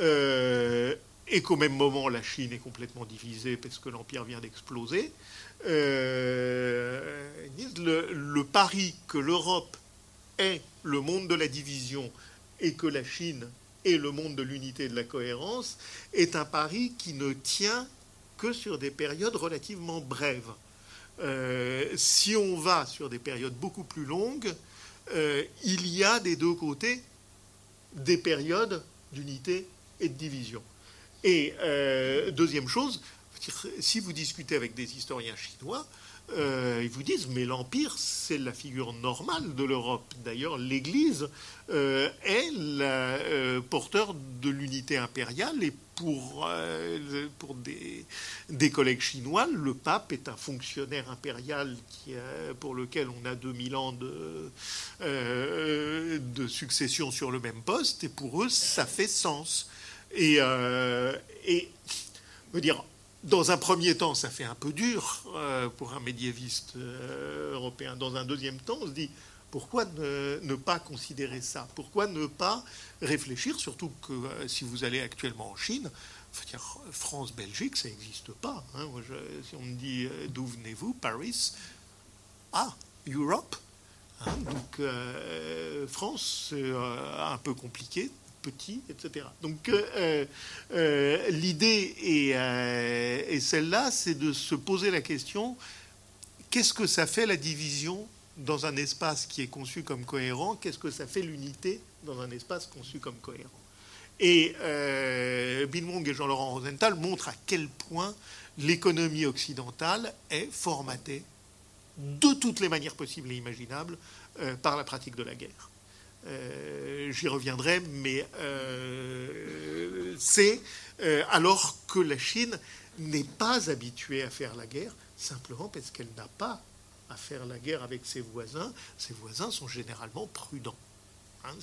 euh, et qu'au même moment la Chine est complètement divisée parce que l'Empire vient d'exploser. le pari que l'Europe est le monde de la division et que la Chine et le monde de l'unité et de la cohérence est un pari qui ne tient que sur des périodes relativement brèves. Euh, si on va sur des périodes beaucoup plus longues, euh, il y a des deux côtés des périodes d'unité et de division. Et euh, deuxième chose, si vous discutez avec des historiens chinois, euh, ils vous disent, mais l'Empire, c'est la figure normale de l'Europe. D'ailleurs, l'Église euh, est le euh, porteur de l'unité impériale et pour, pour des, des, collègues chinois, le pape est un fonctionnaire impérial qui, pour lequel on a 2000 ans de, de succession sur le même poste et pour eux, ça fait sens. Et, et veut dire, dans un premier temps, ça fait un peu dur euh, pour un médiéviste euh, européen. Dans un deuxième temps, on se dit pourquoi ne, pas considérer ça? Pourquoi ne pas réfléchir Surtout que euh, si vous allez actuellement en Chine, France-Belgique, ça n'existe pas. Hein. si on me dit d'où venez-vous? Paris? Ah, Europe? Hein. donc France, c'est un peu compliqué petit, etc. Donc euh, euh, l'idée est, euh, celle-là, c'est de se poser la question, qu'est-ce que ça fait la division dans un espace qui est conçu comme cohérent? Qu'est-ce que ça fait l'unité dans un espace conçu comme cohérent? Et Bill et Jean-Laurent Rosenthal montrent à quel point l'économie occidentale est formatée de toutes les manières possibles et imaginables par la pratique de la guerre. Euh, j'y reviendrai, mais euh, c'est euh, alors que la Chine n'est pas habituée à faire la guerre, simplement parce qu'elle n'a pas à faire la guerre avec ses voisins. Ses voisins sont généralement prudents. Hein,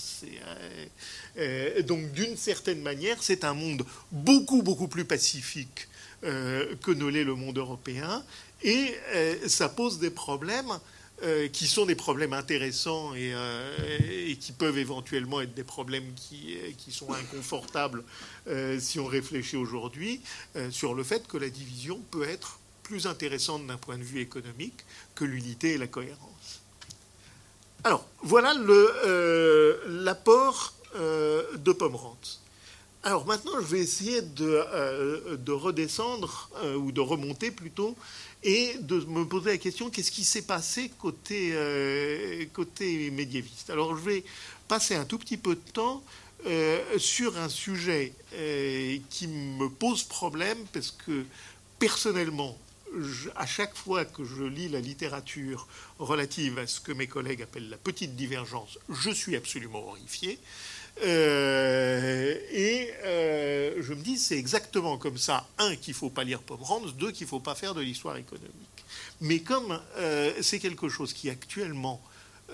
donc d'une certaine manière, c'est un monde beaucoup, beaucoup plus pacifique que ne l'est le monde européen, et ça pose des problèmes euh, qui sont des problèmes intéressants euh, et, qui peuvent éventuellement être des problèmes qui, euh, sont inconfortables si on réfléchit aujourd'hui sur le fait que la division peut être plus intéressante d'un point de vue économique que l'unité et la cohérence. Alors, voilà l'apport de Pomerantz. Alors maintenant, je vais essayer de redescendre, ou de remonter plutôt, et de me poser la question qu'est-ce qui s'est passé côté, euh, côté médiéviste? Alors je vais passer un tout petit peu de temps euh, sur un sujet euh, qui me pose problème parce que personnellement, à chaque fois que je lis la littérature relative à ce que mes collègues appellent la petite divergence, je suis absolument horrifié. Euh, et euh, je me dis, c'est exactement comme ça. Un, qu'il ne faut pas lire Pomerantz. Deux, qu'il ne faut pas faire de l'histoire économique. Mais comme euh, c'est quelque chose qui actuellement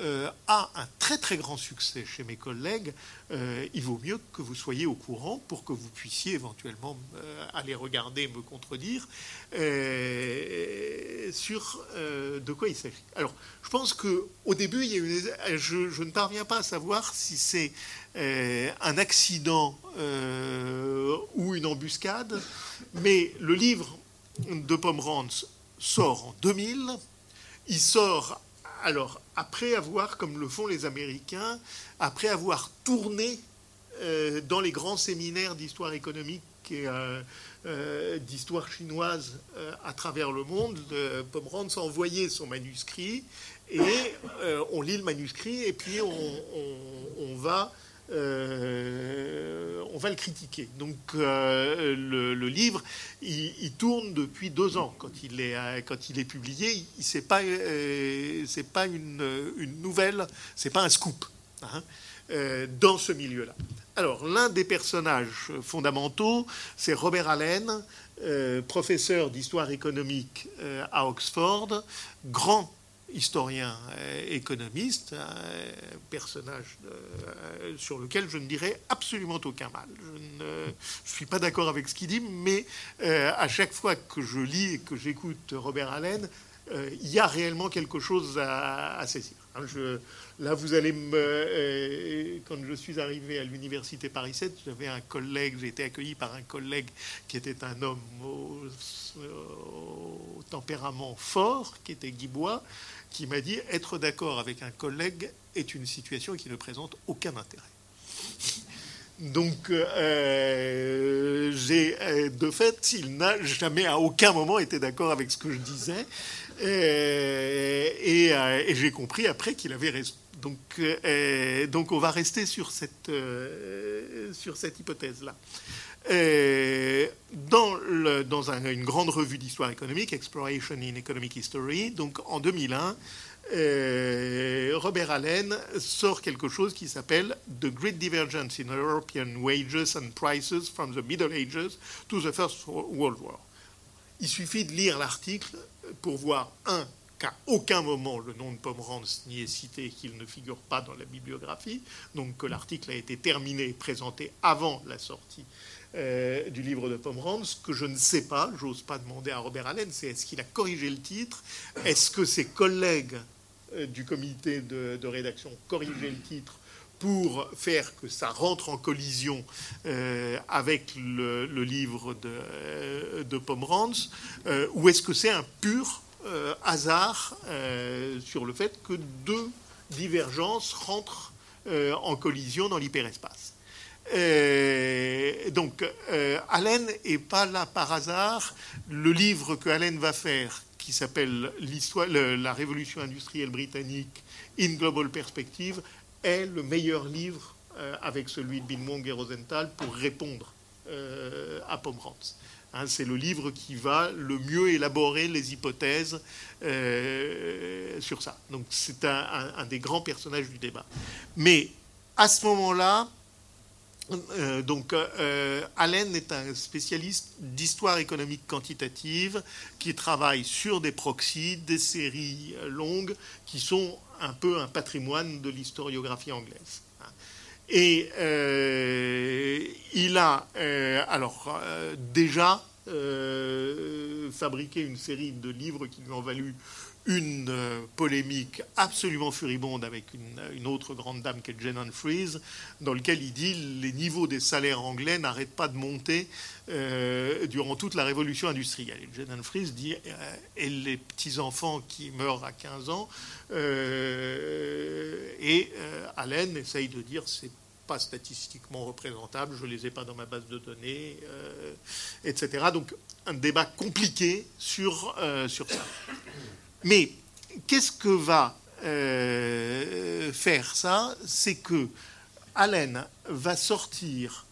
euh, a un très très grand succès chez mes collègues, euh, il vaut mieux que vous soyez au courant pour que vous puissiez éventuellement euh, aller regarder, me contredire sur de quoi il s'agit. Alors, je pense qu'au début, il y a une, je, je, ne parviens pas à savoir si c'est un accident ou une embuscade, mais le livre de Pomerantz sort en 2000. Il sort alors, après avoir, comme le font les Américains, après avoir tourné euh, dans les grands séminaires d'histoire économique et euh, euh, d'histoire chinoise à travers le monde, Pomerantz a envoyé son manuscrit et on lit le manuscrit et puis on va euh, on va le critiquer. Donc euh, le, livre, il, tourne depuis deux ans quand il est, quand il est publié. C'est pas, euh, c'est pas une, une nouvelle, c'est pas un scoop hein, dans ce milieu-là. Alors l'un des personnages fondamentaux, c'est Robert Allen, professeur d'histoire économique à Oxford, grand historien euh, économiste, un personnage euh, sur lequel je ne dirais absolument aucun mal. Je ne suis pas d'accord avec ce qu'il dit, mais euh, à chaque fois que je lis et que j'écoute Robert Allen, il y a réellement quelque chose à, saisir. Hein, là, vous allez me. quand je suis arrivé à l'université Paris 7, j'avais un collègue, j'ai été accueilli par un collègue qui était un homme au, au tempérament fort, qui était Guy Bois, qui m'a dit être d'accord avec un collègue est une situation qui ne présente aucun intérêt. Donc, euh, j'ai euh, de fait, il n'a jamais à aucun moment été d'accord avec ce que je disais, euh, et, j'ai compris après qu'il avait raison. Donc, donc, on va rester sur cette, sur cette hypothèse-là. Dans, une grande revue d'histoire économique, Exploration in Economic History, donc en 2001, euh, Robert Allen sort quelque chose qui s'appelle The Great Divergence in European Wages and Prices from the Middle Ages to the First World War. Il suffit de lire l'article pour voir, un, qu'à aucun moment le nom de Pomerantz n'y est cité, qu'il ne figure pas dans la bibliographie, donc que l'article a été terminé et présenté avant la sortie euh, du livre de Pomerantz. Ce que je ne sais pas, j'ose pas demander à Robert Allen, c'est est-ce qu'il a corrigé le titre Est-ce que ses collègues euh, du comité de, rédaction corrigeaient le titre pour faire que ça rentre en collision euh, avec le, livre de, Pomerantz, ou est-ce que c'est un pur euh, hasard euh, sur le fait que deux divergences rentrent euh, en collision dans l'hyperespace? Donc, Allen n'est pas là par hasard. Le livre que Allen va faire, qui s'appelle La révolution industrielle britannique in Global Perspective, est le meilleur livre avec celui de Binmong et Rosenthal pour répondre à Pomerantz. Hein, c'est le livre qui va le mieux élaborer les hypothèses euh, sur ça. Donc c'est un, des grands personnages du débat. Mais à ce moment-là, euh, donc euh, Allen est un spécialiste d'histoire économique quantitative qui travaille sur des proxys, des séries longues qui sont un peu un patrimoine de l'historiographie anglaise. Et euh, il a euh, alors euh, déjà fabriqué une série de livres qui lui ont valu une polémique absolument furibonde avec une, autre grande dame qui est Jen Humphreys, dans lequel il dit les niveaux des salaires anglais n'arrêtent pas de monter durant toute la révolution industrielle. Et Jen Humphreys dit et les petits-enfants qui meurent à 15 ans, et Allen essaye de dire c'est pas statistiquement représentables, je ne les ai pas dans ma base de données, euh, etc. Donc un débat compliqué sur, euh, sur ça. Mais qu'est-ce que va euh, faire ça? C'est que Allen va sortir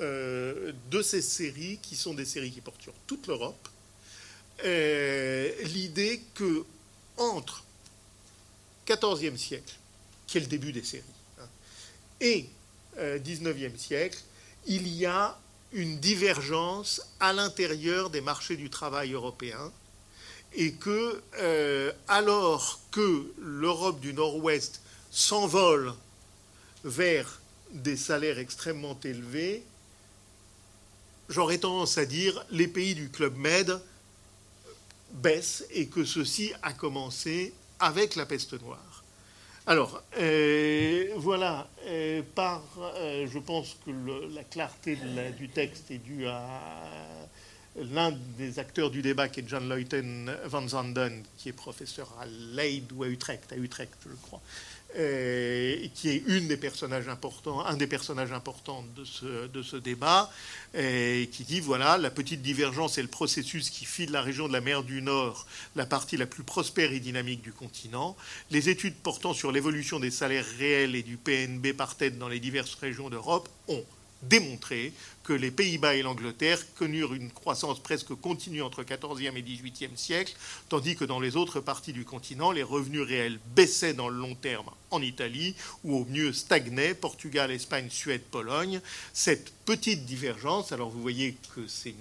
de ces séries, qui sont des séries qui portent sur toute l'Europe, l'idée que entre 14e siècle, qui est le début des séries, et 19e euh, siècle, il y a une divergence à l'intérieur des marchés du travail européens et que euh, alors que l'Europe du Nord-Ouest s'envole vers des salaires extrêmement élevés, j'aurais tendance à dire les pays du Club Med baissent et que ceci a commencé avec la peste noire. Alors, euh, voilà, euh, par, je pense que la clarté du texte est due à l'un des acteurs du débat, qui est John Leuten van Zanden, qui est professeur à Leyde ou à Utrecht, à Utrecht, je crois, euh, qui est une des personnages importants, un des personnages importants de ce, de ce débat, et qui dit voilà, la petite divergence est le processus qui file la région de la mer du Nord, la partie la plus prospère et dynamique du continent. Les études portant sur l'évolution des salaires réels et du PNB par tête dans les diverses régions d'Europe ont démontré que les Pays-Bas et l'Angleterre connurent une croissance presque continue entre 14e et 18e siècle, tandis que dans les autres parties du continent, les revenus réels baissaient dans le long terme en Italie, ou au mieux stagnaient, Portugal, Espagne, Suède, Pologne. Cette petite divergence, alors vous voyez que c'est une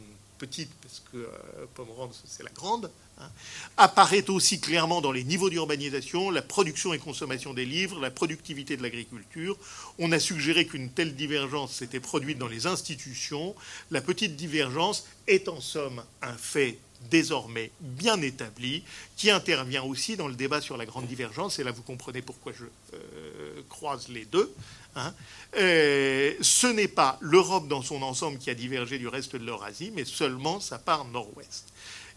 petite, parce que euh, c'est la grande, Hein, apparaît aussi clairement dans les niveaux d'urbanisation, la production et consommation des livres, la productivité de l'agriculture. On a suggéré qu'une telle divergence s'était produite dans les institutions. La petite divergence est en somme un fait désormais bien établi, qui intervient aussi dans le débat sur la grande divergence, et là vous comprenez pourquoi je euh, croise les deux. Hein. Euh, ce n'est pas l'Europe dans son ensemble qui a divergé du reste de l'Eurasie, mais seulement sa part nord-ouest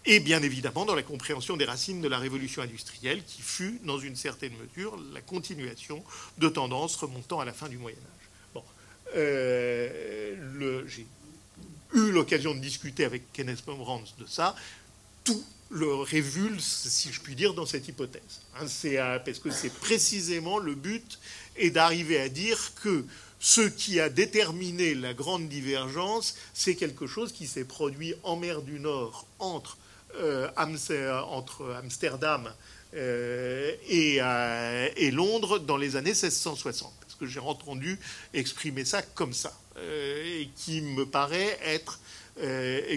et bien évidemment dans la compréhension des racines de la révolution industrielle, qui fut, dans une certaine mesure, la continuation de tendances remontant à la fin du Moyen Âge. Bon. Euh, eu l'occasion de discuter avec Kenneth Pomerantz de ça. Tout le révulse, si je puis dire, dans cette hypothèse. Hein, parce que c'est précisément le but est d'arriver à dire que ce qui a déterminé la grande divergence, c'est quelque chose qui s'est produit en mer du Nord entre, euh, Amsterdam euh, et, Londres dans les années 1660. Que j'ai entendu exprimer ça comme ça, et qui me paraît être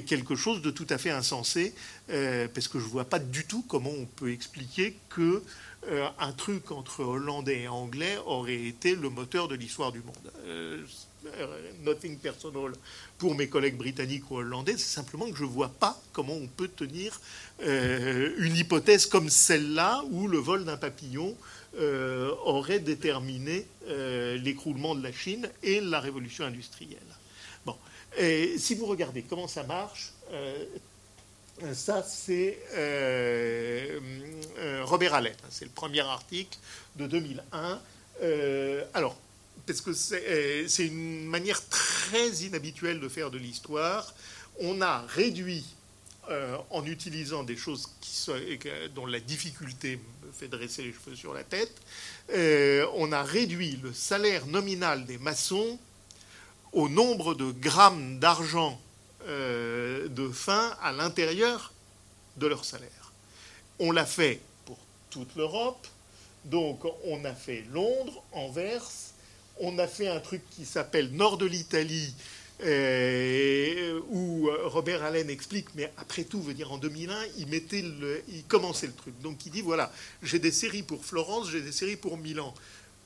quelque chose de tout à fait insensé, parce que je ne vois pas du tout comment on peut expliquer que euh, un truc entre hollandais et anglais aurait été le moteur de l'histoire du monde. Euh, nothing personal pour mes collègues britanniques ou hollandais, c'est simplement que je ne vois pas comment on peut tenir euh, une hypothèse comme celle-là où le vol d'un papillon aurait déterminé l'écroulement de la Chine et la révolution industrielle. Bon, si vous regardez comment ça marche, ça, c'est euh, euh, Robert Allen. C'est le premier article de 2001. Euh, alors, parce que c'est une manière très inhabituelle de faire de l'histoire. On a réduit, en utilisant des choses dont la difficulté fait dresser les cheveux sur la tête, on a réduit le salaire nominal des maçons au nombre de grammes d'argent euh, de fin à l'intérieur de leur salaire. On l'a fait pour toute l'Europe, donc on a fait Londres, Anvers, on a fait un truc qui s'appelle Nord de l'Italie, euh, où Robert Allen explique, mais après tout, veut en 2001, il, mettait il commençait le truc. Donc il dit, voilà, j'ai des séries pour Florence, j'ai des séries pour Milan,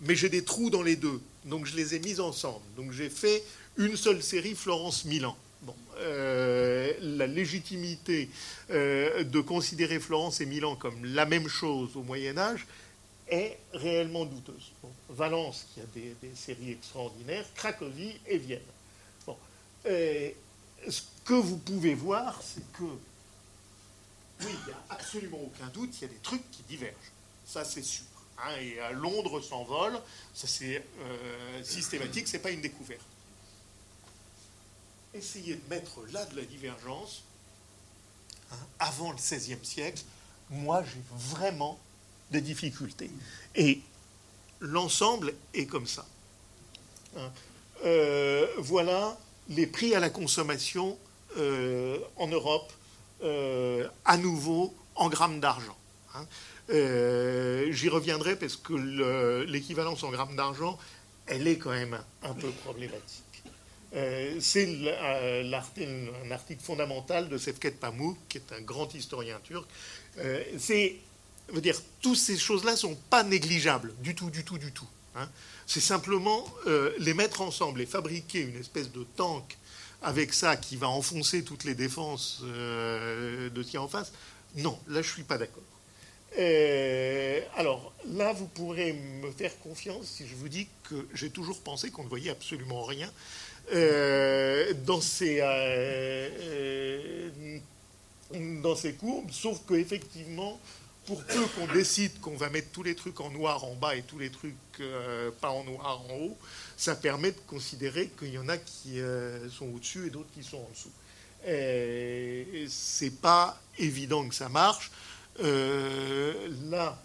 mais j'ai des trous dans les deux, donc je les ai mises ensemble. Donc j'ai fait une seule série Florence-Milan. Bon, euh, la légitimité euh, de considérer Florence et Milan comme la même chose au Moyen Âge est réellement douteuse. Valence, qui a des, séries extraordinaires, Cracovie et Vienne. Euh, ce que vous pouvez voir, c'est que, oui, il n'y a absolument aucun doute, il y a des trucs qui divergent. Ça, c'est sûr. Hein. et à Londres s'envole, ça c'est systématique, c'est pas une découverte essayer de mettre là de la divergence hein, avant le XVIe siècle, moi j'ai vraiment des difficultés. Et l'ensemble est comme ça. Hein. Euh, voilà les prix à la consommation euh, en Europe, euh, à nouveau en grammes d'argent. Hein. J'y reviendrai parce que l'équivalence en grammes d'argent, elle est quand même un peu problématique. Euh, c'est euh, un article fondamental de Sefket Pamuk, qui est un grand historien turc. Euh, c'est, dire, toutes ces choses-là sont pas négligeables, du tout, du tout, du tout. Hein. C'est simplement les mettre ensemble et fabriquer une espèce de tank avec ça qui va enfoncer toutes les défenses de ce en face. Non, là, je ne suis pas d'accord. alors là, vous pourrez me faire confiance si je vous dis que j'ai toujours pensé qu'on ne voyait absolument rien euh, dans, ces, euh, euh, dans ces courbes, sauf qu'effectivement, pour peu qu'on décide qu'on va mettre tous les trucs en noir en bas et tous les trucs pas en noir en haut, ça permet de considérer qu'il y en a qui sont au-dessus et d'autres qui sont en dessous. C'est pas évident que ça marche. là,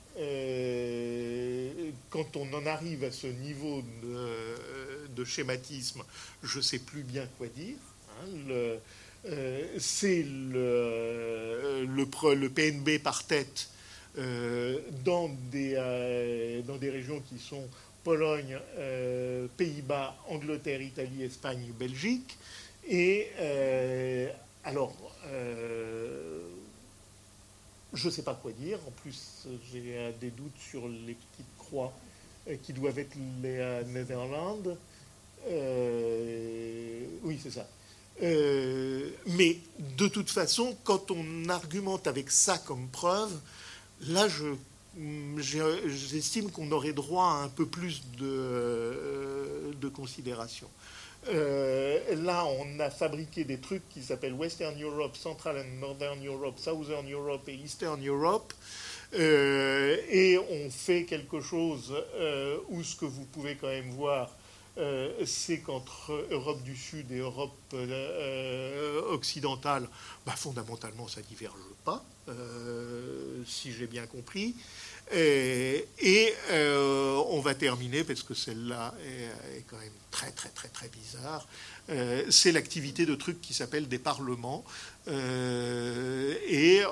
quand on en arrive à ce niveau de, schématisme, je sais plus bien quoi dire. Hein. Euh, c'est le, PNB par tête euh, dans, des, euh, dans des régions qui sont Pologne, Pays-Bas, Angleterre, Italie, Espagne, Belgique. Et alors, je ne sais pas quoi dire. En plus, j'ai des doutes sur les petites croix qui doivent être les Netherlands. Euh, oui, c'est ça. Euh, mais de toute façon, quand on argumente avec ça comme preuve, là, j'estime qu'on aurait droit à un peu plus de, euh, de considération. là, on a fabriqué des trucs qui s'appellent Western Europe, Central and Northern Europe, Southern Europe et Eastern Europe. et on fait quelque chose où ce que vous pouvez quand même voir, euh, c'est qu'entre Europe du Sud et Europe euh, occidentale, bah, fondamentalement, ça diverge pas. si j'ai bien compris. Et, on va terminer, parce que celle-là est, quand même très très très très bizarre, c'est l'activité de trucs qui s'appellent des parlements. et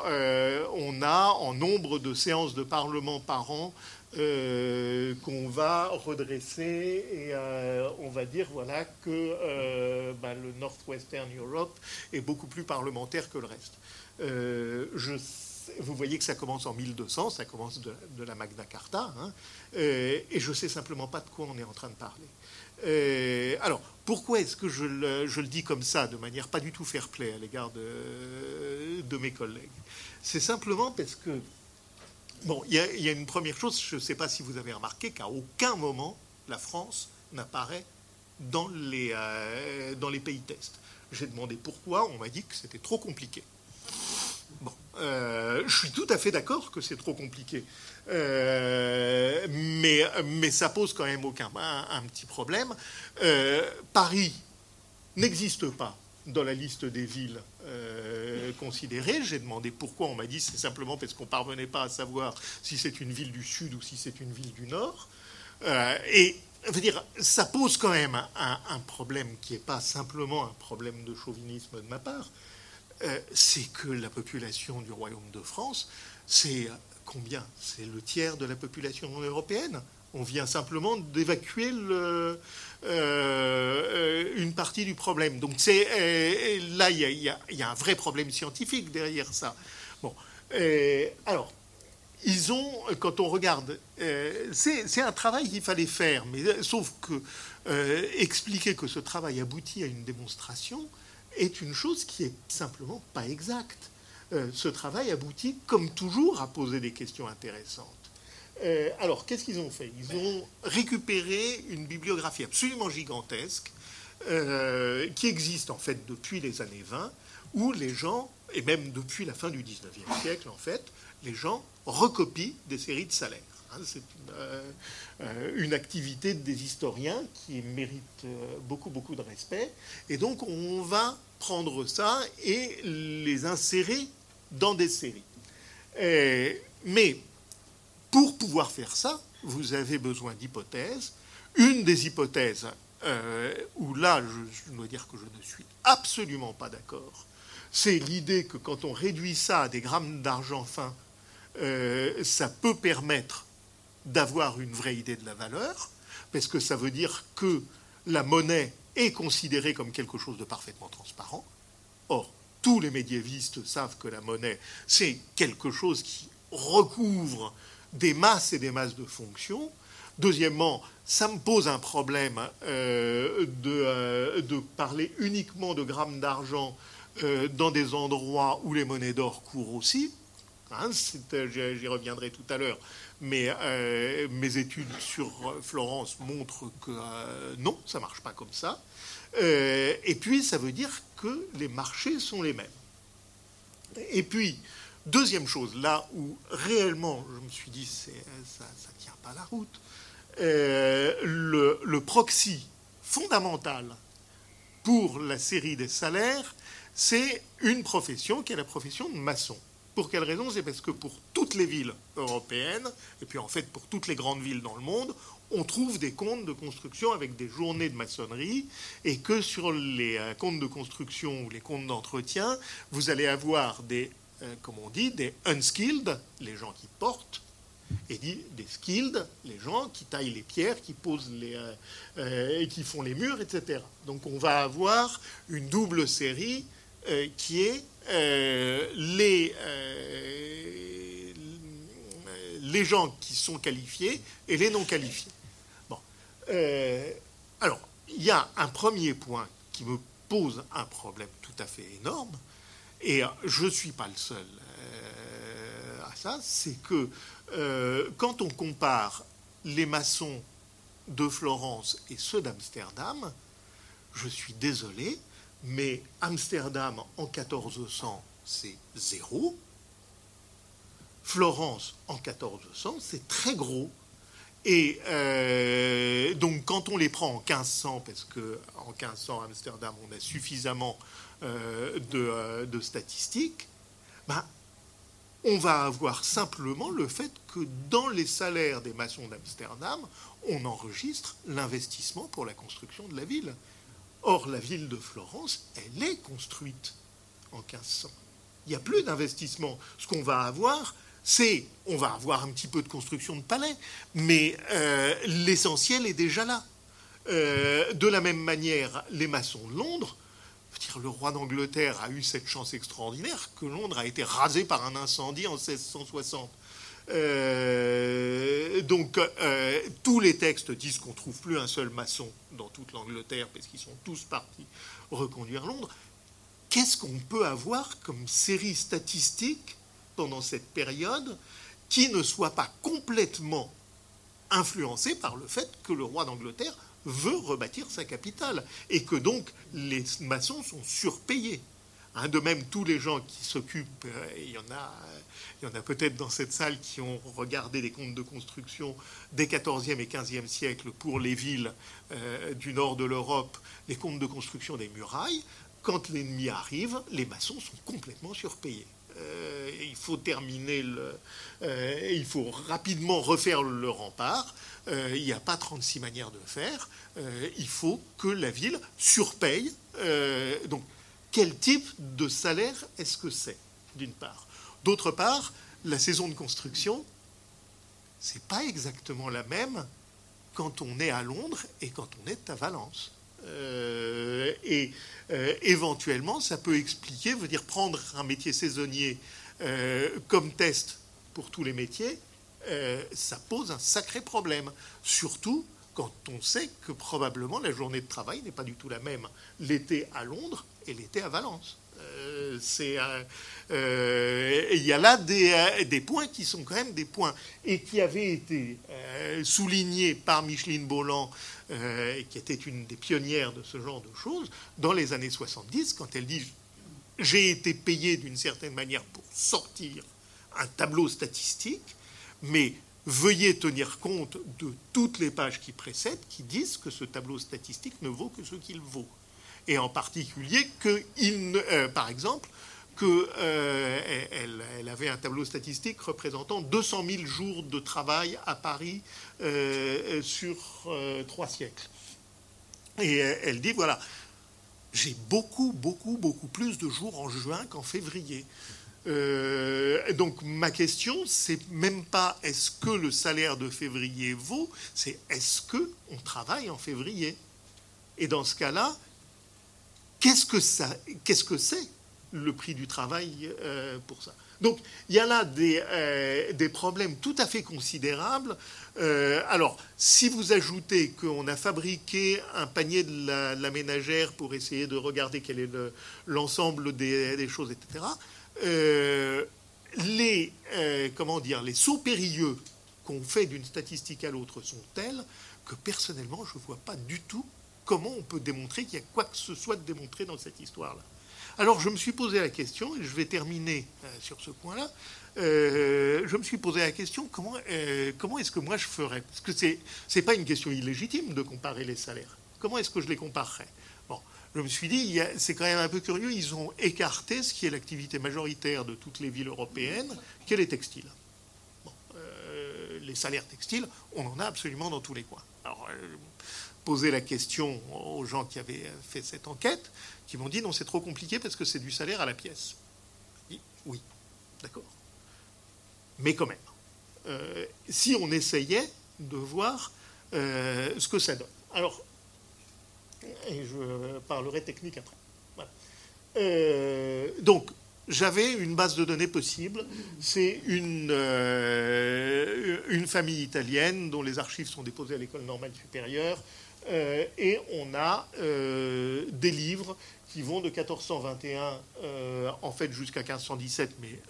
on a en nombre de séances de parlement par an euh, qu'on va redresser et euh, on va dire voilà que euh, bah, le Northwestern Europe est beaucoup plus parlementaire que le reste. Vous voyez que ça commence en 1200, ça commence de, la Magna Carta, hein, et je ne sais simplement pas de quoi on est en train de parler. alors, pourquoi est-ce que je le, dis comme ça, de manière pas du tout fair-play à l'égard de mes collègues? C'est simplement parce que Bon, il y, a une première chose, je ne sais pas si vous avez remarqué qu'à aucun moment la France n'apparaît dans les, euh, pays tests. J'ai demandé pourquoi, on m'a dit que c'était trop compliqué. Bon, euh, je suis tout à fait d'accord que c'est trop compliqué. Euh, mais, mais ça pose quand même aucun, un petit problème. Paris n'existe pas dans la liste des villes euh, considérées. J'ai demandé pourquoi. On m'a dit c'est simplement parce qu'on ne parvenait pas à savoir si c'est une ville du sud ou si c'est une ville du nord. Euh, et dire, ça pose quand même un, problème qui n'est pas simplement un problème de chauvinisme de ma part. Euh, c'est que la population du Royaume de France, c'est combien? C'est le tiers de la population européenne. On vient simplement d'évacuer euh, une partie du problème. Donc c'est euh, là il y, a, un vrai problème scientifique derrière ça. Bon, euh, alors ils ont, quand on regarde, c'est un travail qu'il fallait faire, mais sauf que expliquer que ce travail aboutit à une démonstration est une chose qui est simplement pas exacte. ce travail aboutit, comme toujours, à poser des questions intéressantes. Euh, alors, qu'est-ce qu'ils ont fait? Ils ont récupéré une bibliographie absolument gigantesque euh, qui existe en fait depuis les années 20, où les gens, et même depuis la fin du 19e siècle en fait, les gens recopient des séries de salaires. Hein. c'est euh, une, activité des historiens qui mérite beaucoup, beaucoup de respect. Et donc, on va prendre ça et les insérer dans des séries. mais pour pouvoir faire ça, vous avez besoin d'hypothèses. Une des hypothèses euh, où là, je, dois dire que je ne suis absolument pas d'accord, c'est l'idée que quand on réduit ça à des grammes d'argent fin, euh, ça peut permettre d'avoir une vraie idée de la valeur, parce que ça veut dire que la monnaie est considérée comme quelque chose de parfaitement transparent. Or, tous les médiévistes savent que la monnaie, c'est quelque chose qui recouvre des masses et des masses de fonctions. Deuxièmement, ça me pose un problème euh, euh, de, parler uniquement de grammes d'argent euh, dans des endroits où les monnaies d'or courent aussi. Hein, j'y reviendrai tout à l'heure, mais mes études sur Florence montrent que non, ça ne marche pas comme ça. et puis, ça veut dire que les marchés sont les mêmes. Et puis, Deuxième chose, là où réellement je me suis dit ça ne tient pas la route, euh, le, proxy fondamental pour la série des salaires, c'est une profession qui est la profession de maçon. Pour quelle raison? C'est parce que pour toutes les villes européennes, et puis en fait pour toutes les grandes villes dans le monde, on trouve des comptes de construction avec des journées de maçonnerie, et que sur les euh, comptes de construction ou les comptes d'entretien, vous allez avoir des euh, comme on dit, des unskilled, les gens qui portent, et des skilled, les gens qui taillent les pierres, qui posent les, euh, euh, font les murs, etc. Donc on va avoir une double série qui est les, les gens qui sont qualifiés et les non qualifiés. Bon. alors, il y a un premier point qui me pose un problème tout à fait énorme, et je ne suis pas le seul euh, à ça, c'est que euh, quand on compare les maçons de Florence et ceux d'Amsterdam, je suis désolé, mais Amsterdam en 1400, c'est zéro. Florence en 1400, c'est très gros. Et euh, donc quand on les prend en 1500, parce qu'en 1500 Amsterdam, on a suffisamment euh, euh, de, statistiques, ben, on va avoir simplement le fait que dans les salaires des maçons d'Amsterdam, on enregistre l'investissement pour la construction de la ville. Or, la ville de Florence, elle est construite en 1500. Il n'y a plus d'investissement. Ce qu'on va avoir, c'est, on va avoir un petit peu de construction de palais, mais euh, l'essentiel est déjà là. De la même manière, les maçons de Londres, le roi d'Angleterre a eu cette chance extraordinaire que Londres a été rasé par un incendie en 1660. Euh, donc euh, tous les textes disent qu'on trouve plus un seul maçon dans toute l'Angleterre parce qu'ils sont tous partis reconduire Londres. Qu'est-ce qu'on peut avoir comme série statistique pendant cette période qui ne soit pas complètement influencée par le fait que le roi d'Angleterre veut rebâtir sa capitale et que donc les maçons sont surpayés. Hein, de même, tous les gens qui s'occupent, euh, il y en a, a peut-être dans cette salle qui ont regardé les comptes de construction des 14e et 15e siècles pour les villes euh, du nord de l'Europe, les comptes de construction des murailles. Quand l'ennemi arrive, les maçons sont complètement surpayés. Euh, il faut terminer il faut rapidement refaire le rempart. Euh, il n'y a pas 36 manières de faire. Euh, il faut que la ville surpaye. Euh, donc, quel type de salaire est-ce que c'est, d'une part? D'autre part, la saison de construction, c'est pas exactement la même quand on est à Londres et quand on est à Valence. et éventuellement, ça peut expliquer, veut dire prendre un métier saisonnier comme test pour tous les métiers, euh, ça pose un sacré problème. Surtout quand on sait que probablement la journée de travail n'est pas du tout la même l'été à Londres et l'été à Valence. Euh, euh, il y a là des, points qui sont quand même des points et qui avaient été soulignés par Micheline Bolland, qui était une des pionnières de ce genre de choses, dans les années 70, quand elle dit J'ai été payé d'une certaine manière pour sortir un tableau statistique mais veuillez tenir compte de toutes les pages qui précèdent qui disent que ce tableau statistique ne vaut que ce qu'il vaut. Et en particulier que, euh, par exemple, qu'elle euh, elle avait un tableau statistique représentant 200 000 jours de travail à Paris euh, sur trois siècles. Et elle dit, voilà, j'ai beaucoup, beaucoup, beaucoup plus de jours en juin qu'en février. Euh, donc ma question, c'est même pas est-ce que le salaire de février vaut, c'est est-ce que on travaille en février? Et dans ce cas-là, qu'est-ce que ça, qu'est-ce que c'est le prix du travail euh, pour ça? Donc il y a là des, euh, des problèmes tout à fait considérables. alors si vous ajoutez qu'on a fabriqué un panier de la, ménagère pour essayer de regarder quel est l'ensemble des, des choses, etc les, euh, comment dire, les sauts périlleux qu'on fait d'une statistique à l'autre sont tels que personnellement, je ne vois pas du tout comment on peut démontrer qu'il y a quoi que ce soit de démontré dans cette histoire-là. Alors je me suis posé la question, et je vais terminer euh, sur ce point-là, je me suis posé la question, comment, comment est-ce que moi je ferais? Parce que ce n'est pas une question illégitime de comparer les salaires. Comment est-ce que je les comparerais? Je me suis dit, c'est quand même un peu curieux, ils ont écarté ce qui est l'activité majoritaire de toutes les villes européennes, qui est les textiles. Euh, les salaires textiles, on en a absolument dans tous les coins. Alors, euh, poser la question aux gens qui avaient fait cette enquête, qui m'ont dit non, c'est trop compliqué parce que c'est du salaire à la pièce. oui, d'accord. Mais quand même, euh, si on essayait de voir ce que ça donne. Alors, et je parlerai technique après. Euh, donc, j'avais une base de données possible. C'est une, euh, une famille italienne dont les archives sont déposées à l'école normale supérieure. Euh, et on a des livres qui vont de 1421 en fait jusqu'à 1517, mais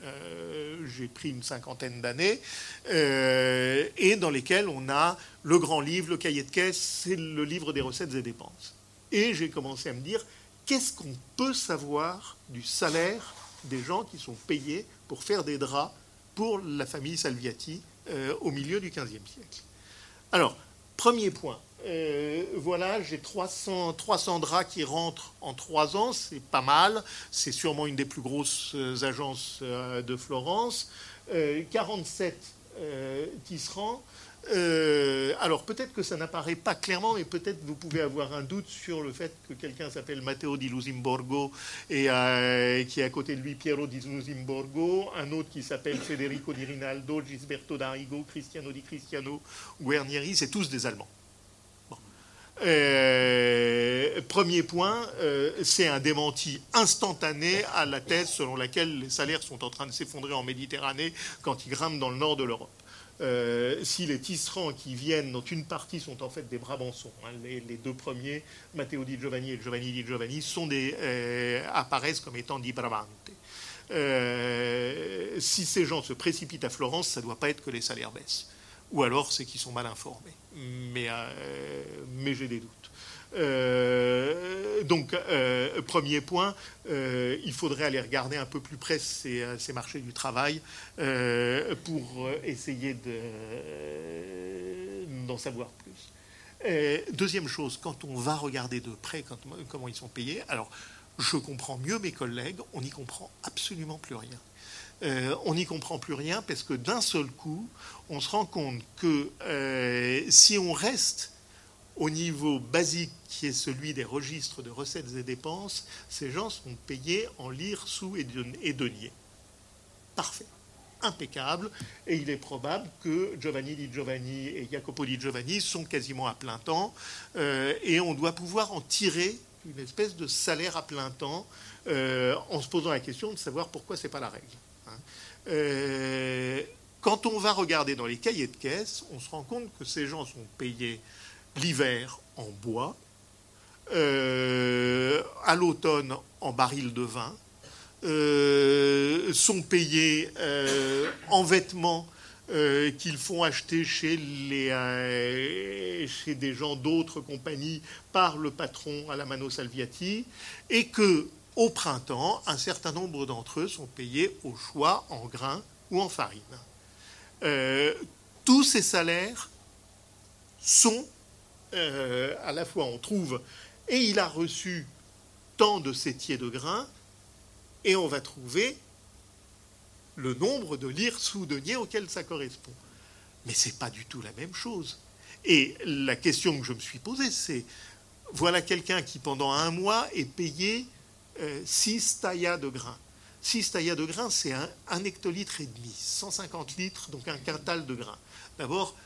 j'ai pris une cinquantaine d'années, et dans lesquels on a le grand livre, le cahier de caisse, c'est le livre des recettes et dépenses. Et j'ai commencé à me dire, qu'est-ce qu'on peut savoir du salaire des gens qui sont payés pour faire des draps pour la famille Salviati euh, au milieu du XVe siècle? Alors, premier point, euh, voilà, j'ai 300, 300 draps qui rentrent en trois ans, c'est pas mal. C'est sûrement une des plus grosses euh, agences euh, de Florence. 47 tisserands. Alors peut-être que ça n'apparaît pas clairement, mais peut-être vous pouvez avoir un doute sur le fait que quelqu'un s'appelle Matteo di Lusimborgo et qui est à côté de lui Piero di Lusimborgo, un autre qui s'appelle Federico di Rinaldo, Gisberto d'Arigo, Cristiano di Cristiano, Guernieri, c'est tous des Allemands. Euh, premier point, euh, c'est un démenti instantané à la thèse selon laquelle les salaires sont en train de s'effondrer en Méditerranée quand ils grimpent dans le nord de l'Europe. Euh, si les tisserands qui viennent, dont une partie sont en fait des Brabançons, hein, les, deux premiers, Matteo di Giovanni et Giovanni di Giovanni, des, apparaissent comme étant di Bravante. si ces gens se précipitent à Florence, ça ne doit pas être que les salaires baissent ou alors c'est qu'ils sont mal informés. Euh, mais j'ai des doutes. Euh, donc, euh, premier point, il faudrait aller regarder un peu plus près ces, marchés du travail pour essayer d'en savoir plus. deuxième chose, quand on va regarder de près comment ils sont payés, alors je comprends mieux mes collègues, on n'y comprend absolument plus rien. Euh, on n'y comprend plus rien parce que d'un seul coup, on se rend compte que euh, si on reste au niveau basique qui est celui des registres de recettes et dépenses, ces gens sont payés en lire, sous et deniers. Parfait. Impeccable. Et il est probable que Giovanni di Giovanni et Jacopo di Giovanni sont quasiment à plein temps. Euh, et on doit pouvoir en tirer une espèce de salaire à plein temps en se posant la question de savoir pourquoi ce n'est pas la règle. Euh, quand on va regarder dans les cahiers de caisse, on se rend compte que ces gens sont payés l'hiver en bois, euh, à l'automne en baril de vin, euh, sont payés en vêtements qu'ils font acheter chez, les, chez des gens d'autres compagnies par le patron à la Mano Salviati, et que au printemps, un certain nombre d'entre eux sont payés au choix en grains ou en farine. Euh, tous ces salaires sont euh, à la fois on trouve et il a reçu tant de sétiers de grains et on va trouver le nombre de lires sous-deniers auxquels ça correspond. Mais ce n'est pas du tout la même chose. Et la question que je me suis posée, c'est voilà quelqu'un qui pendant un mois est payé 6 euh, taillas de grains. 6 taillas de grains, c'est un, hectolitre et demi, 150 litres, donc un quintal de grains. D'abord,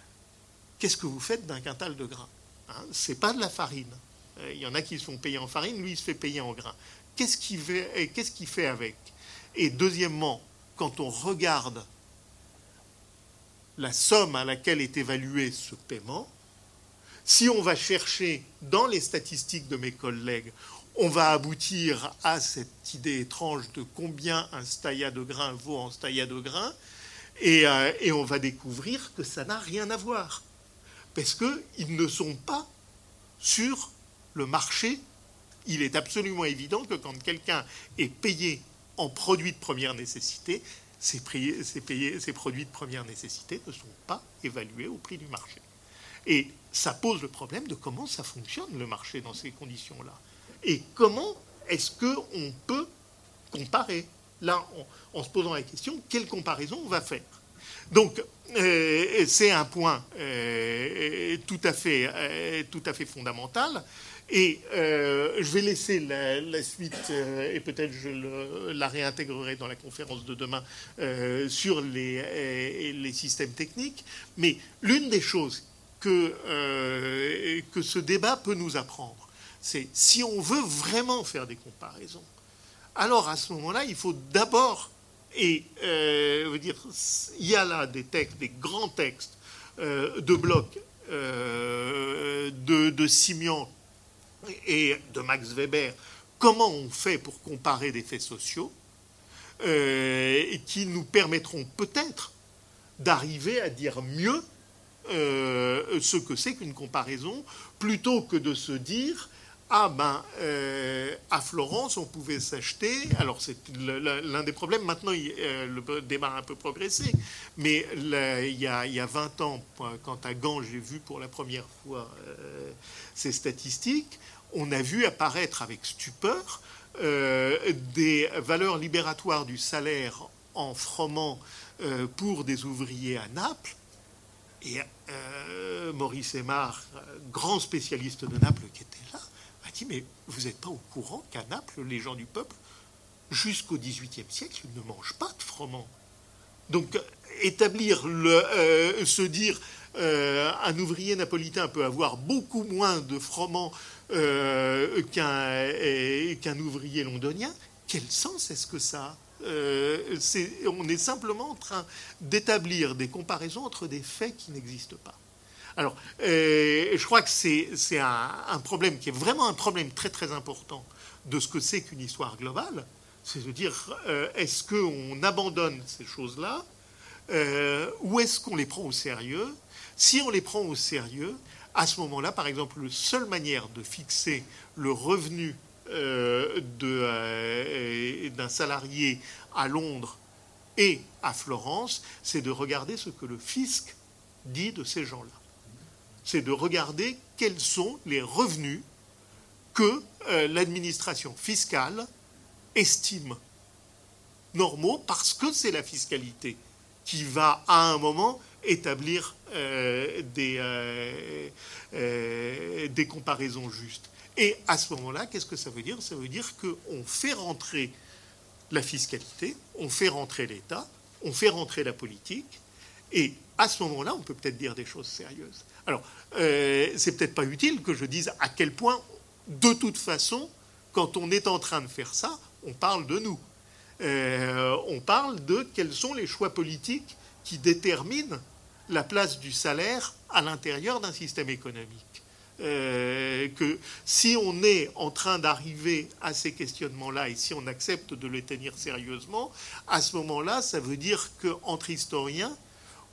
qu'est-ce que vous faites d'un quintal de grains? Hein Ce n'est pas de la farine. Euh, il y en a qui se font payer en farine, lui, il se fait payer en grains. Qu'est-ce qu'il fait, fait avec? Et deuxièmement, quand on regarde la somme à laquelle est évalué ce paiement, si on va chercher dans les statistiques de mes collègues, on va aboutir à cette idée étrange de combien un staya de grain vaut en staya de grain, euh, et, on va découvrir que ça n'a rien à voir, parce qu'ils ne sont pas sur le marché. Il est absolument évident que quand quelqu'un est payé en produits de première nécessité, ces, ces produits de première nécessité ne sont pas évalués au prix du marché. Et ça pose le problème de comment ça fonctionne le marché dans ces conditions-là. Et comment est-ce qu'on peut comparer? Là, en, se posant la question, quelle comparaison on va faire? Donc, euh, c'est un point euh, tout, à fait, euh, tout à fait fondamental. Et je vais laisser la, suite, et peut-être je la réintégrerai dans la conférence de demain sur les, les, systèmes techniques. Mais l'une des choses que, que ce débat peut nous apprendre, c'est si on veut vraiment faire des comparaisons, alors à ce moment-là, il faut d'abord, et euh, il y a là des textes, des grands textes euh, de Bloch, euh, de, de Simian et de Max Weber, comment on fait pour comparer des faits sociaux, qui nous permettront peut-être d'arriver à dire mieux ce que c'est qu'une comparaison, plutôt que de se dire ah ben, à Florence, on pouvait s'acheter. Alors, c'est l'un des problèmes. Maintenant, le débat a un peu progressé. Mais il, y a, il, y a, 20 ans, quand à Gand, j'ai vu pour la première fois ces statistiques, on a vu apparaître avec stupeur des valeurs libératoires du salaire en froment pour des ouvriers à Naples. Et Maurice Aymar, grand spécialiste de Naples qui était là, Mais vous n'êtes pas au courant qu'à Naples, les gens du peuple, jusqu'au XVIIIe siècle, ne mangent pas de froment. Donc, établir, le, euh, se dire euh, un ouvrier napolitain peut avoir beaucoup moins de froment euh, qu'un ouvrier londonien, quel sens est-ce que ça on est simplement en train d'établir des comparaisons entre des faits qui n'existent pas. Alors, euh, je crois que c'est un, problème qui est vraiment un problème très très important de ce que c'est qu'une histoire globale. C'est de dire, euh, est-ce qu'on abandonne ces choses-là euh, ou est-ce qu'on les prend au sérieux? Si on les prend au sérieux, à ce moment-là, par exemple, la seule manière de fixer le revenu d'un salarié à Londres et à Florence, c'est de regarder ce que le fisc dit de ces gens-là c'est de regarder quels sont les revenus que euh, l'administration fiscale estime normaux parce que c'est la fiscalité qui va à un moment établir euh, des, euh, des comparaisons justes. Et à ce moment-là, qu'est-ce que ça veut dire? Ça veut dire qu'on fait rentrer la fiscalité, on fait rentrer l'État, on fait rentrer la politique, et à ce moment-là, on peut peut-être dire des choses sérieuses. Alors, euh, c'est peut-être pas utile que je dise à quel point, de toute façon, quand on est en train de faire ça, on parle de nous. Euh, on parle de quels sont les choix politiques qui déterminent la place du salaire à l'intérieur d'un système économique. Euh, que si on est en train d'arriver à ces questionnements-là et si on accepte de les tenir sérieusement, à ce moment-là, ça veut dire qu'entre historiens,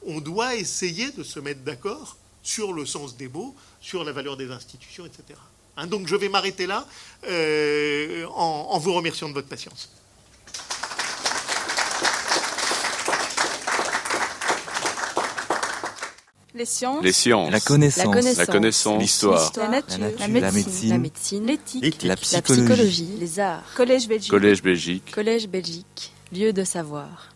on doit essayer de se mettre d'accord sur le sens des mots, sur la valeur des institutions, etc. Hein, donc je vais m'arrêter là euh, en, vous remerciant de votre patience.
Les sciences.
Les sciences.
La connaissance.
La connaissance. L'histoire.
La, nature. La, médecine.
La
médecine. L'éthique.
La, psychologie.
Les arts. Collège Belgique.
Collège Belgique.
Collège Belgique. Lieu de savoir.